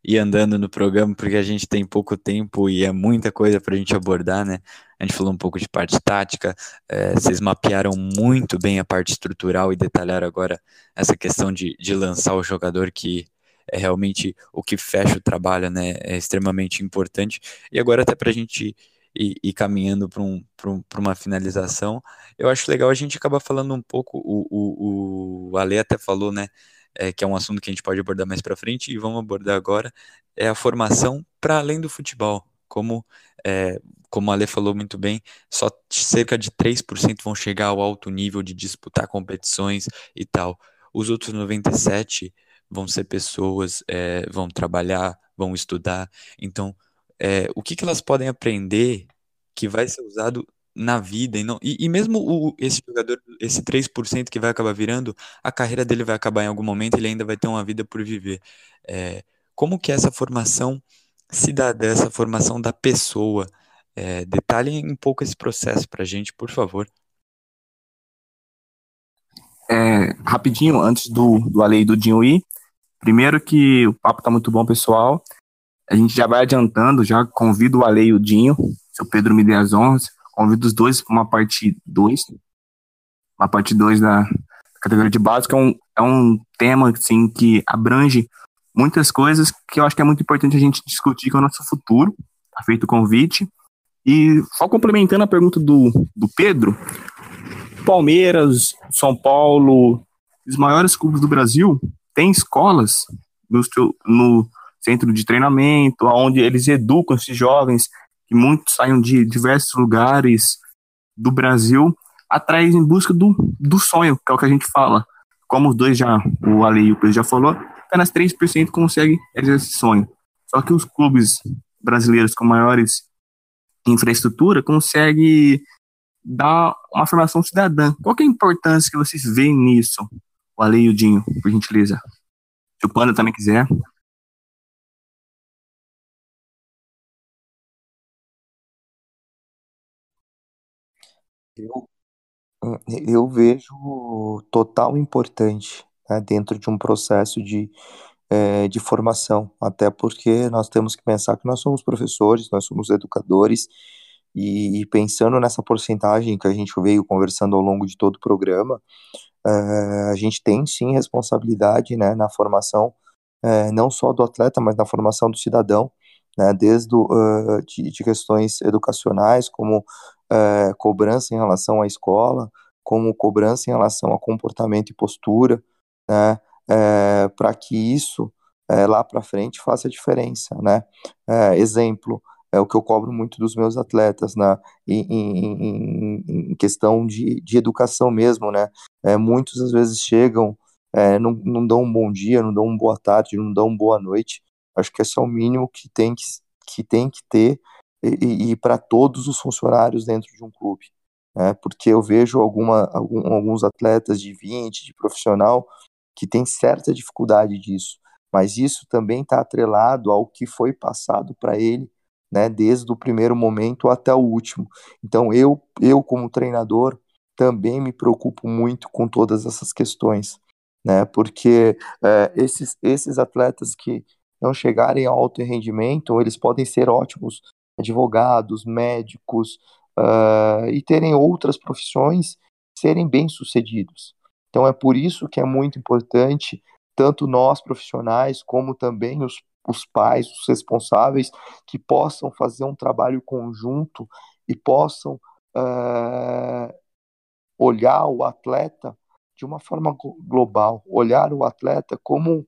ir andando no programa, porque a gente tem pouco tempo e é muita coisa para a gente abordar, né? A gente falou um pouco de parte tática, é, vocês mapearam muito bem a parte estrutural e detalharam agora essa questão de, de lançar o jogador que é realmente o que fecha o trabalho, né? É extremamente importante. E agora, até para a gente ir, ir caminhando para um, um, uma finalização, eu acho legal a gente acabar falando um pouco. O, o, o Ale até falou, né? é, que é um assunto que a gente pode abordar mais para frente e vamos abordar agora, é a formação para além do futebol. Como, é, como a Ale falou muito bem, só cerca de 3% vão chegar ao alto nível de disputar competições e tal. Os outros 97% vão ser pessoas, é, vão trabalhar, vão estudar. Então, é, o que, que elas podem aprender que vai ser usado na vida e não e, e mesmo o, esse jogador, esse 3% que vai acabar virando, a carreira dele vai acabar em algum momento, ele ainda vai ter uma vida por viver. É, como que essa formação cidadã, essa formação da pessoa? É, um pouco esse processo para a gente, por favor. É, rapidinho, antes do, do Ale e do Dinho ir, primeiro que o papo tá muito bom, pessoal. A gente já vai adiantando, já convido o Ale e o Dinho, seu Pedro me dê as honras, Convido os dois para uma parte 2. Uma parte 2 da categoria de base, que é um, é um tema assim, que abrange muitas coisas que eu acho que é muito importante a gente discutir com o nosso futuro. Tá feito o convite. E só complementando a pergunta do, do Pedro, Palmeiras, São Paulo, os maiores clubes do Brasil têm escolas no, no centro de treinamento, onde eles educam esses jovens que muitos saem de diversos lugares do Brasil atrás em busca do, do sonho, que é o que a gente fala. Como os dois já, o Ali e o Pedro já falou, apenas 3% conseguem realizar esse sonho. Só que os clubes brasileiros com maiores infraestrutura conseguem dar uma formação cidadã. Qual é a importância que vocês veem nisso? O Ale e o Dinho, por gentileza. Se o Panda também quiser. Eu, eu vejo total importante né, dentro de um processo de, é, de formação, até porque nós temos que pensar que nós somos professores, nós somos educadores, e, e pensando nessa porcentagem que a gente veio conversando ao longo de todo o programa, é, a gente tem sim responsabilidade né, na formação, é, não só do atleta, mas na formação do cidadão, né, desde uh, de, de, questões educacionais, como uh, cobrança em relação à escola, como cobrança em relação a comportamento e postura, né, uh, para que isso lá para frente faça diferença, né? exemplo, é o que eu cobro muito dos meus atletas, né? em, em, em questão de, de educação mesmo, né? muitos às vezes chegam, não, não dão um bom dia, não dão uma boa tarde, não dão uma boa noite, Acho que esse é o mínimo que tem que, que, tem que ter e, e para todos os funcionários dentro de um clube. Né? Porque eu vejo alguma, algum, alguns atletas de 20, de profissional, que tem certa dificuldade disso. Mas isso também está atrelado ao que foi passado para ele, né, desde o primeiro momento até o último. Então, eu, eu como treinador, também me preocupo muito com todas essas questões, né, porque é, esses, esses atletas que, não chegarem ao alto rendimento, eles podem ser ótimos advogados, médicos uh, e terem outras profissões serem bem-sucedidos. Então é por isso que é muito importante, tanto nós profissionais, como também os, os pais, os responsáveis, que possam fazer um trabalho conjunto e possam uh, olhar o atleta de uma forma global, olhar o atleta como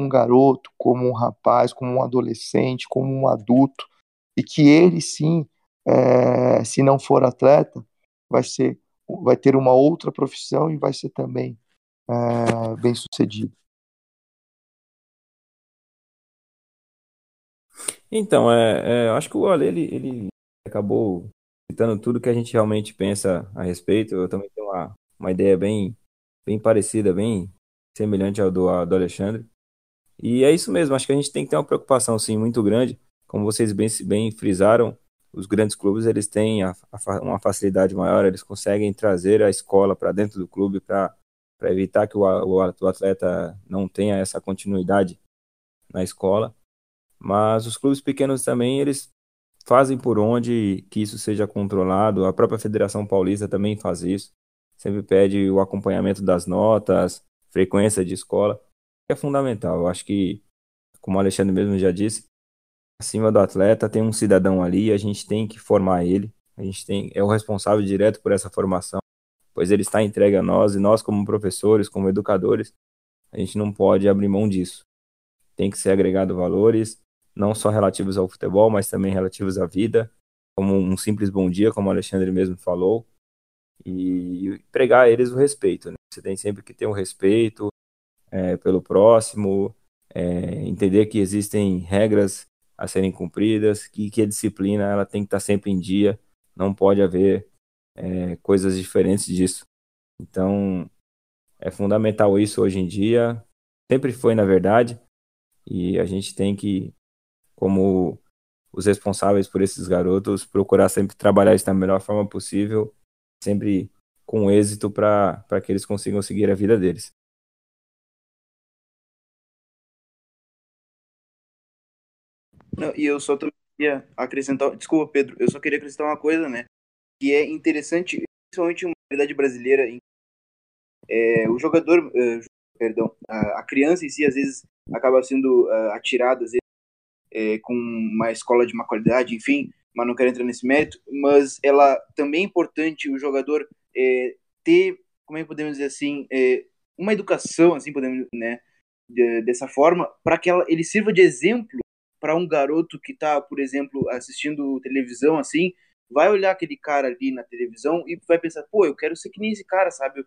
um garoto, como um rapaz, como um adolescente, como um adulto, e que ele sim, é, se não for atleta, vai ser, vai ter uma outra profissão e vai ser também é, bem sucedido. Então, é, é, acho que o Ale, ele, ele acabou citando tudo que a gente realmente pensa a respeito. Eu também tenho uma, uma ideia bem, bem parecida, bem semelhante ao do, ao do Alexandre. E é isso mesmo, acho que a gente tem que ter uma preocupação, sim, muito grande, como vocês bem, bem frisaram, os grandes clubes eles têm a, a, uma facilidade maior, eles conseguem trazer a escola para dentro do clube para evitar que o, o, o atleta não tenha essa continuidade na escola. Mas os clubes pequenos também eles fazem por onde que isso seja controlado. A própria Federação Paulista também faz isso. Sempre pede o acompanhamento das notas, frequência de escola. É fundamental. Eu acho que, como o Alexandre mesmo já disse, acima do atleta tem um cidadão ali a gente tem que formar ele. A gente tem é o responsável direto por essa formação, pois ele está entregue a nós e nós como professores, como educadores, a gente não pode abrir mão disso. Tem que ser agregado valores, não só relativos ao futebol, mas também relativos à vida, como um simples bom dia, como o Alexandre mesmo falou, e pregar a eles o respeito. Né? Você tem sempre que ter um respeito é, pelo próximo, é, entender que existem regras a serem cumpridas, que, que a disciplina ela tem que estar sempre em dia, não pode haver é, coisas diferentes disso. Então, é fundamental isso hoje em dia, sempre foi na verdade, e a gente tem que, como os responsáveis por esses garotos, procurar sempre trabalhar isso da melhor forma possível, sempre com êxito para que eles consigam seguir a vida deles. Não, e eu só queria acrescentar, desculpa Pedro, eu só queria acrescentar uma coisa, né, que é interessante, principalmente uma realidade brasileira, em, é, o jogador, uh, perdão, a, a, criança em si às vezes acaba sendo uh, atirada, às vezes, é, com uma escola de má qualidade, enfim, mas não quero entrar nesse mérito, mas ela também é importante o jogador é, ter, como é que podemos dizer assim, é, uma educação, assim podemos, né, de, dessa forma, para que ela, ele sirva de exemplo para um garoto que está, por exemplo, assistindo televisão assim, vai olhar aquele cara ali na televisão e vai pensar, pô, eu quero ser que nem esse cara, sabe?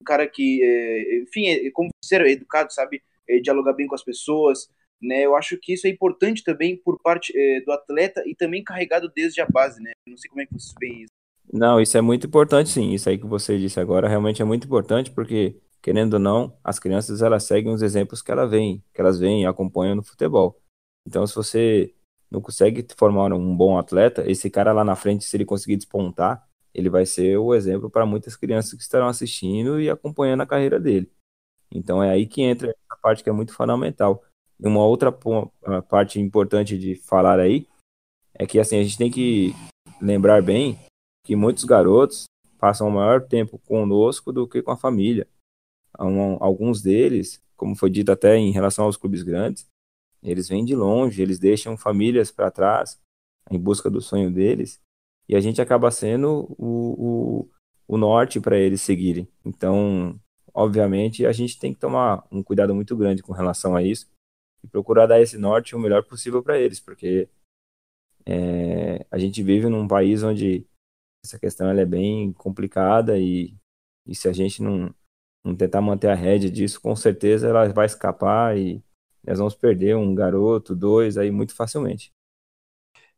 Um cara que, é, enfim, é, como ser educado, sabe? É, dialogar bem com as pessoas, né? Eu acho que isso é importante também por parte é, do atleta e também carregado desde a base, né? Não sei como é que vocês veem isso. Não, isso é muito importante, sim. Isso aí que você disse agora realmente é muito importante porque, querendo ou não, as crianças elas seguem os exemplos que elas veem, que elas veem e acompanham no futebol. Então, se você não consegue formar um bom atleta, esse cara lá na frente, se ele conseguir despontar, ele vai ser o exemplo para muitas crianças que estarão assistindo e acompanhando a carreira dele. Então, é aí que entra a parte que é muito fundamental. E uma outra parte importante de falar aí é que assim a gente tem que lembrar bem que muitos garotos passam maior tempo conosco do que com a família. Alguns deles, como foi dito até em relação aos clubes grandes, eles vêm de longe, eles deixam famílias para trás em busca do sonho deles e a gente acaba sendo o, o, o norte para eles seguirem. Então, obviamente, a gente tem que tomar um cuidado muito grande com relação a isso e procurar dar esse norte o melhor possível para eles, porque é, a gente vive num país onde essa questão é bem complicada e, e se a gente não, não tentar manter a rédea disso, com certeza ela vai escapar e nós vamos perder um garoto, dois aí muito facilmente.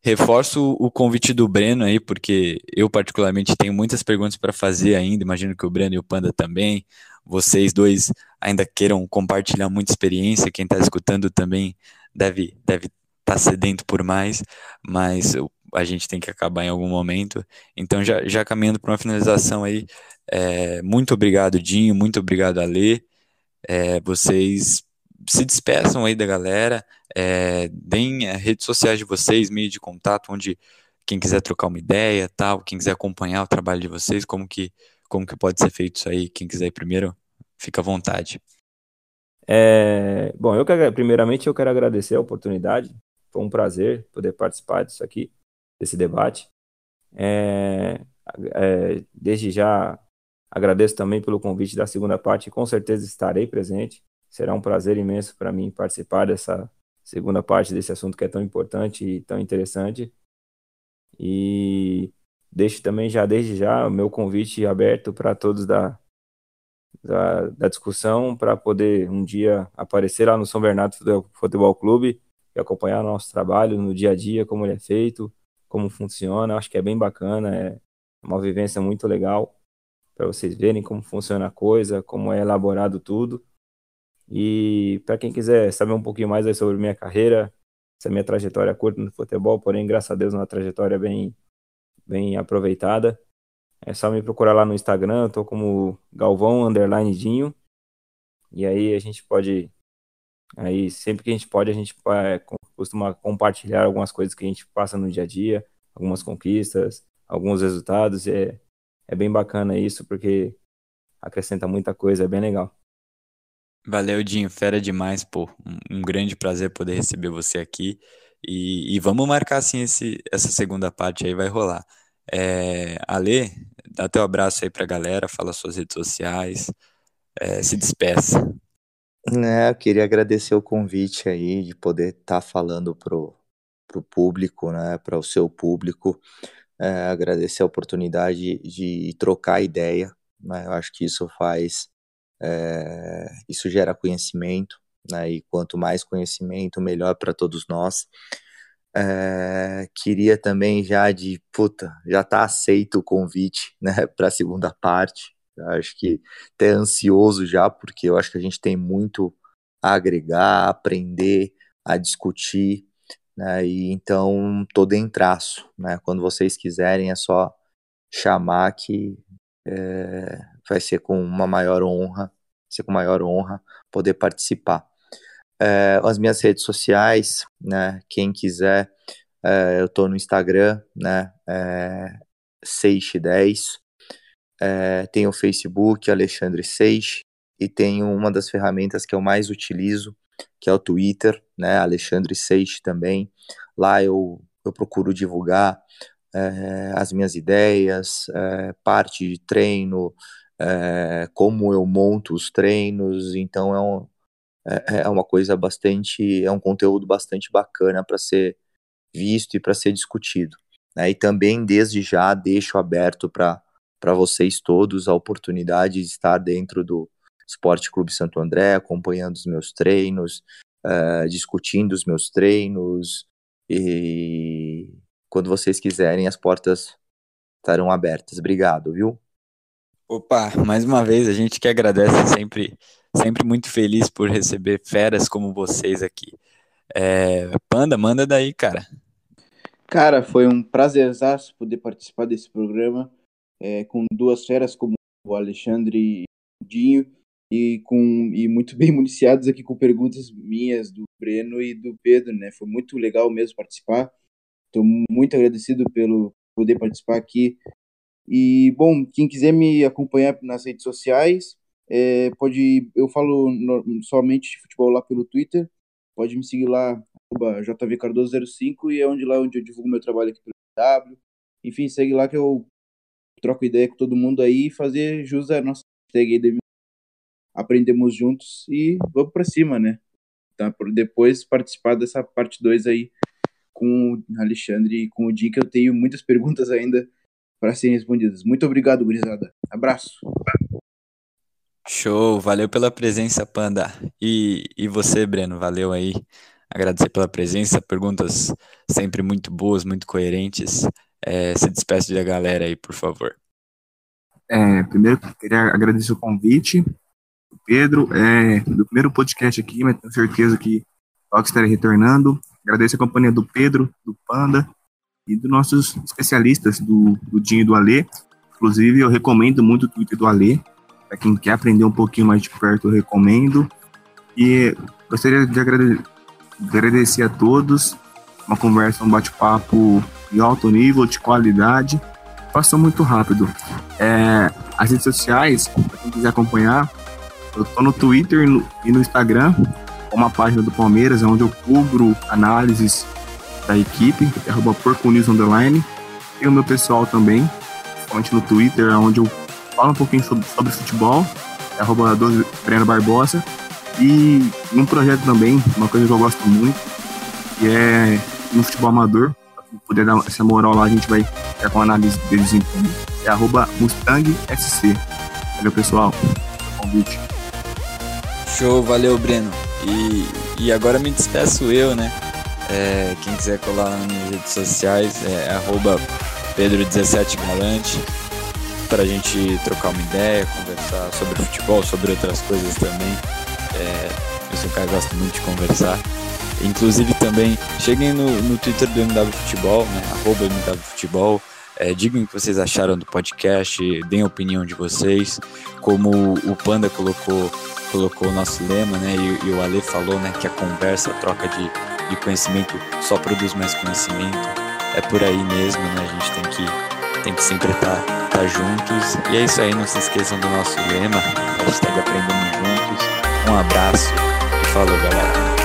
Reforço o convite do Breno aí, porque eu particularmente tenho muitas perguntas para fazer ainda, imagino que o Breno e o Panda também. Vocês dois ainda queiram compartilhar muita experiência, quem está escutando também deve deve estar tá sedento por mais, mas a gente tem que acabar em algum momento. Então, já, já caminhando para uma finalização aí, é, muito obrigado, Dinho, muito obrigado, Alê. É, vocês se despeçam aí da galera, é, deem as redes sociais de vocês, meio de contato, onde quem quiser trocar uma ideia, tal, quem quiser acompanhar o trabalho de vocês, como que, como que pode ser feito isso aí, quem quiser ir primeiro, fica à vontade. É, bom, eu quero, primeiramente eu quero agradecer a oportunidade, foi um prazer poder participar disso aqui, desse debate. É, é, desde já agradeço também pelo convite da segunda parte, com certeza estarei presente. Será um prazer imenso para mim participar dessa segunda parte desse assunto que é tão importante e tão interessante. E deixo também já desde já o meu convite aberto para todos da, da, da discussão para poder um dia aparecer lá no São Bernardo Futebol Clube e acompanhar nosso trabalho no dia a dia, como ele é feito, como funciona. Acho que é bem bacana, é uma vivência muito legal para vocês verem como funciona a coisa, como é elaborado tudo. E para quem quiser saber um pouquinho mais sobre minha carreira, essa minha trajetória curta no futebol, porém, graças a Deus, uma trajetória bem, bem aproveitada. É só me procurar lá no Instagram, tô como Galvão Underline Dinho. E aí a gente pode. Aí sempre que a gente pode, a gente é, costuma compartilhar algumas coisas que a gente passa no dia a dia, algumas conquistas, alguns resultados. É, é bem bacana isso, porque acrescenta muita coisa, é bem legal. Valeu, Dinho, fera demais, pô. Um, grande prazer poder receber você aqui. E, e vamos marcar assim esse, essa segunda parte aí, vai rolar. É, Ale, dá teu abraço aí pra galera, fala suas redes sociais, é, se despeça. É, eu queria agradecer o convite aí de poder estar tá falando pro, pro público, né, para o seu público, é, agradecer a oportunidade de trocar ideia, né, eu acho que isso faz, é, isso gera conhecimento, né, e quanto mais conhecimento, melhor para todos nós. É, queria também já de puta, já tá aceito o convite, *laughs* né, para a segunda parte. Acho que até ansioso já, porque eu acho que a gente tem muito a agregar, a aprender, a discutir, né? E então tô traço, né? Quando vocês quiserem é só chamar que é, vai ser com uma maior honra, ser com maior honra poder participar. É, as minhas redes sociais, né? Quem quiser, é, eu tô no Instagram, né? É, Seixe10. É, tem o Facebook, Alexandre Seix, e tenho uma das ferramentas que eu mais utilizo, que é o Twitter, né? Alexandre Seix também. Lá eu, eu procuro divulgar é, as minhas ideias, é, parte de treino, é, como eu monto os treinos, então é um, é, é uma coisa bastante, é um conteúdo bastante bacana para ser visto e para ser discutido. Né? E também, desde já, deixo aberto para vocês todos a oportunidade de estar dentro do Esporte Clube Santo André, acompanhando os meus treinos, uh, discutindo os meus treinos. E quando vocês quiserem, as portas estarão abertas. Obrigado, viu? Opa, mais uma vez a gente que agradece sempre Sempre muito feliz por receber feras como vocês aqui. É, Panda, manda daí, cara. Cara, foi um prazerzaço poder participar desse programa é, com duas feras como o Alexandre e o Dinho e com e muito bem municiados aqui com perguntas minhas do Breno e do Pedro, né? Foi muito legal mesmo participar. Estou muito agradecido pelo poder participar aqui. E bom, quem quiser me acompanhar nas redes sociais, é, pode, eu falo no, somente de futebol lá pelo Twitter. Pode me seguir lá, jvcardoso05, e é onde lá onde eu divulgo meu trabalho aqui pelo W. Enfim, segue lá que eu troco ideia com todo mundo aí e fazer jus à nossa hashtag aprendemos juntos e vamos para cima, né? Tá, por depois participar dessa parte 2 aí com o Alexandre e com o Jim, que eu tenho muitas *laughs* perguntas ainda para serem respondidas. Muito obrigado, gurizada. Abraço. Show, valeu pela presença, Panda. E, e você, Breno, valeu aí. Agradecer pela presença, perguntas sempre muito boas, muito coerentes. É, se despeça da galera aí, por favor. É, primeiro, queria agradecer o convite, Pedro, é, do primeiro podcast aqui, mas tenho certeza que logo estarei retornando. Agradeço a companhia do Pedro, do Panda e dos nossos especialistas, do, do Dinho e do Alê. Inclusive, eu recomendo muito o Twitter do Alê, para quem quer aprender um pouquinho mais de perto, eu recomendo. E gostaria de agradecer, de agradecer a todos. Uma conversa, um bate-papo de alto nível, de qualidade. Passou muito rápido. É, as redes sociais, para quem quiser acompanhar, eu tô no Twitter e no Instagram, uma página do Palmeiras, onde eu cubro análises da equipe, arroba Underline. Tem o meu pessoal também, principalmente no Twitter, onde eu fala um pouquinho sobre, sobre futebol, é arroba Breno Barbosa. E num projeto também, uma coisa que eu gosto muito, que é no futebol amador, se puder dar essa moral lá, a gente vai ficar com análise de desempenho. É arroba Mustang SC. Valeu, pessoal. Convite. Show, valeu, Breno. E, e agora me despeço eu, né? É, quem quiser colar nas minhas redes sociais é arroba Pedro17Galante para a gente trocar uma ideia, conversar sobre futebol, sobre outras coisas também. É, eu sou um cara que gosta muito de conversar. Inclusive também cheguem no, no Twitter do MW Futebol, né? Arroba MW Futebol. É, digam o que vocês acharam do podcast, deem a opinião de vocês. Como o Panda colocou, colocou o nosso lema, né? E, e o Ale falou, né? Que a conversa, a troca de, de conhecimento só produz mais conhecimento. É por aí mesmo, né? A gente tem que, tem que sempre estar tá, tá juntos. E é isso aí, não se esqueçam do nosso lema. Hashtag aprendendo juntos. Um abraço e falou, galera.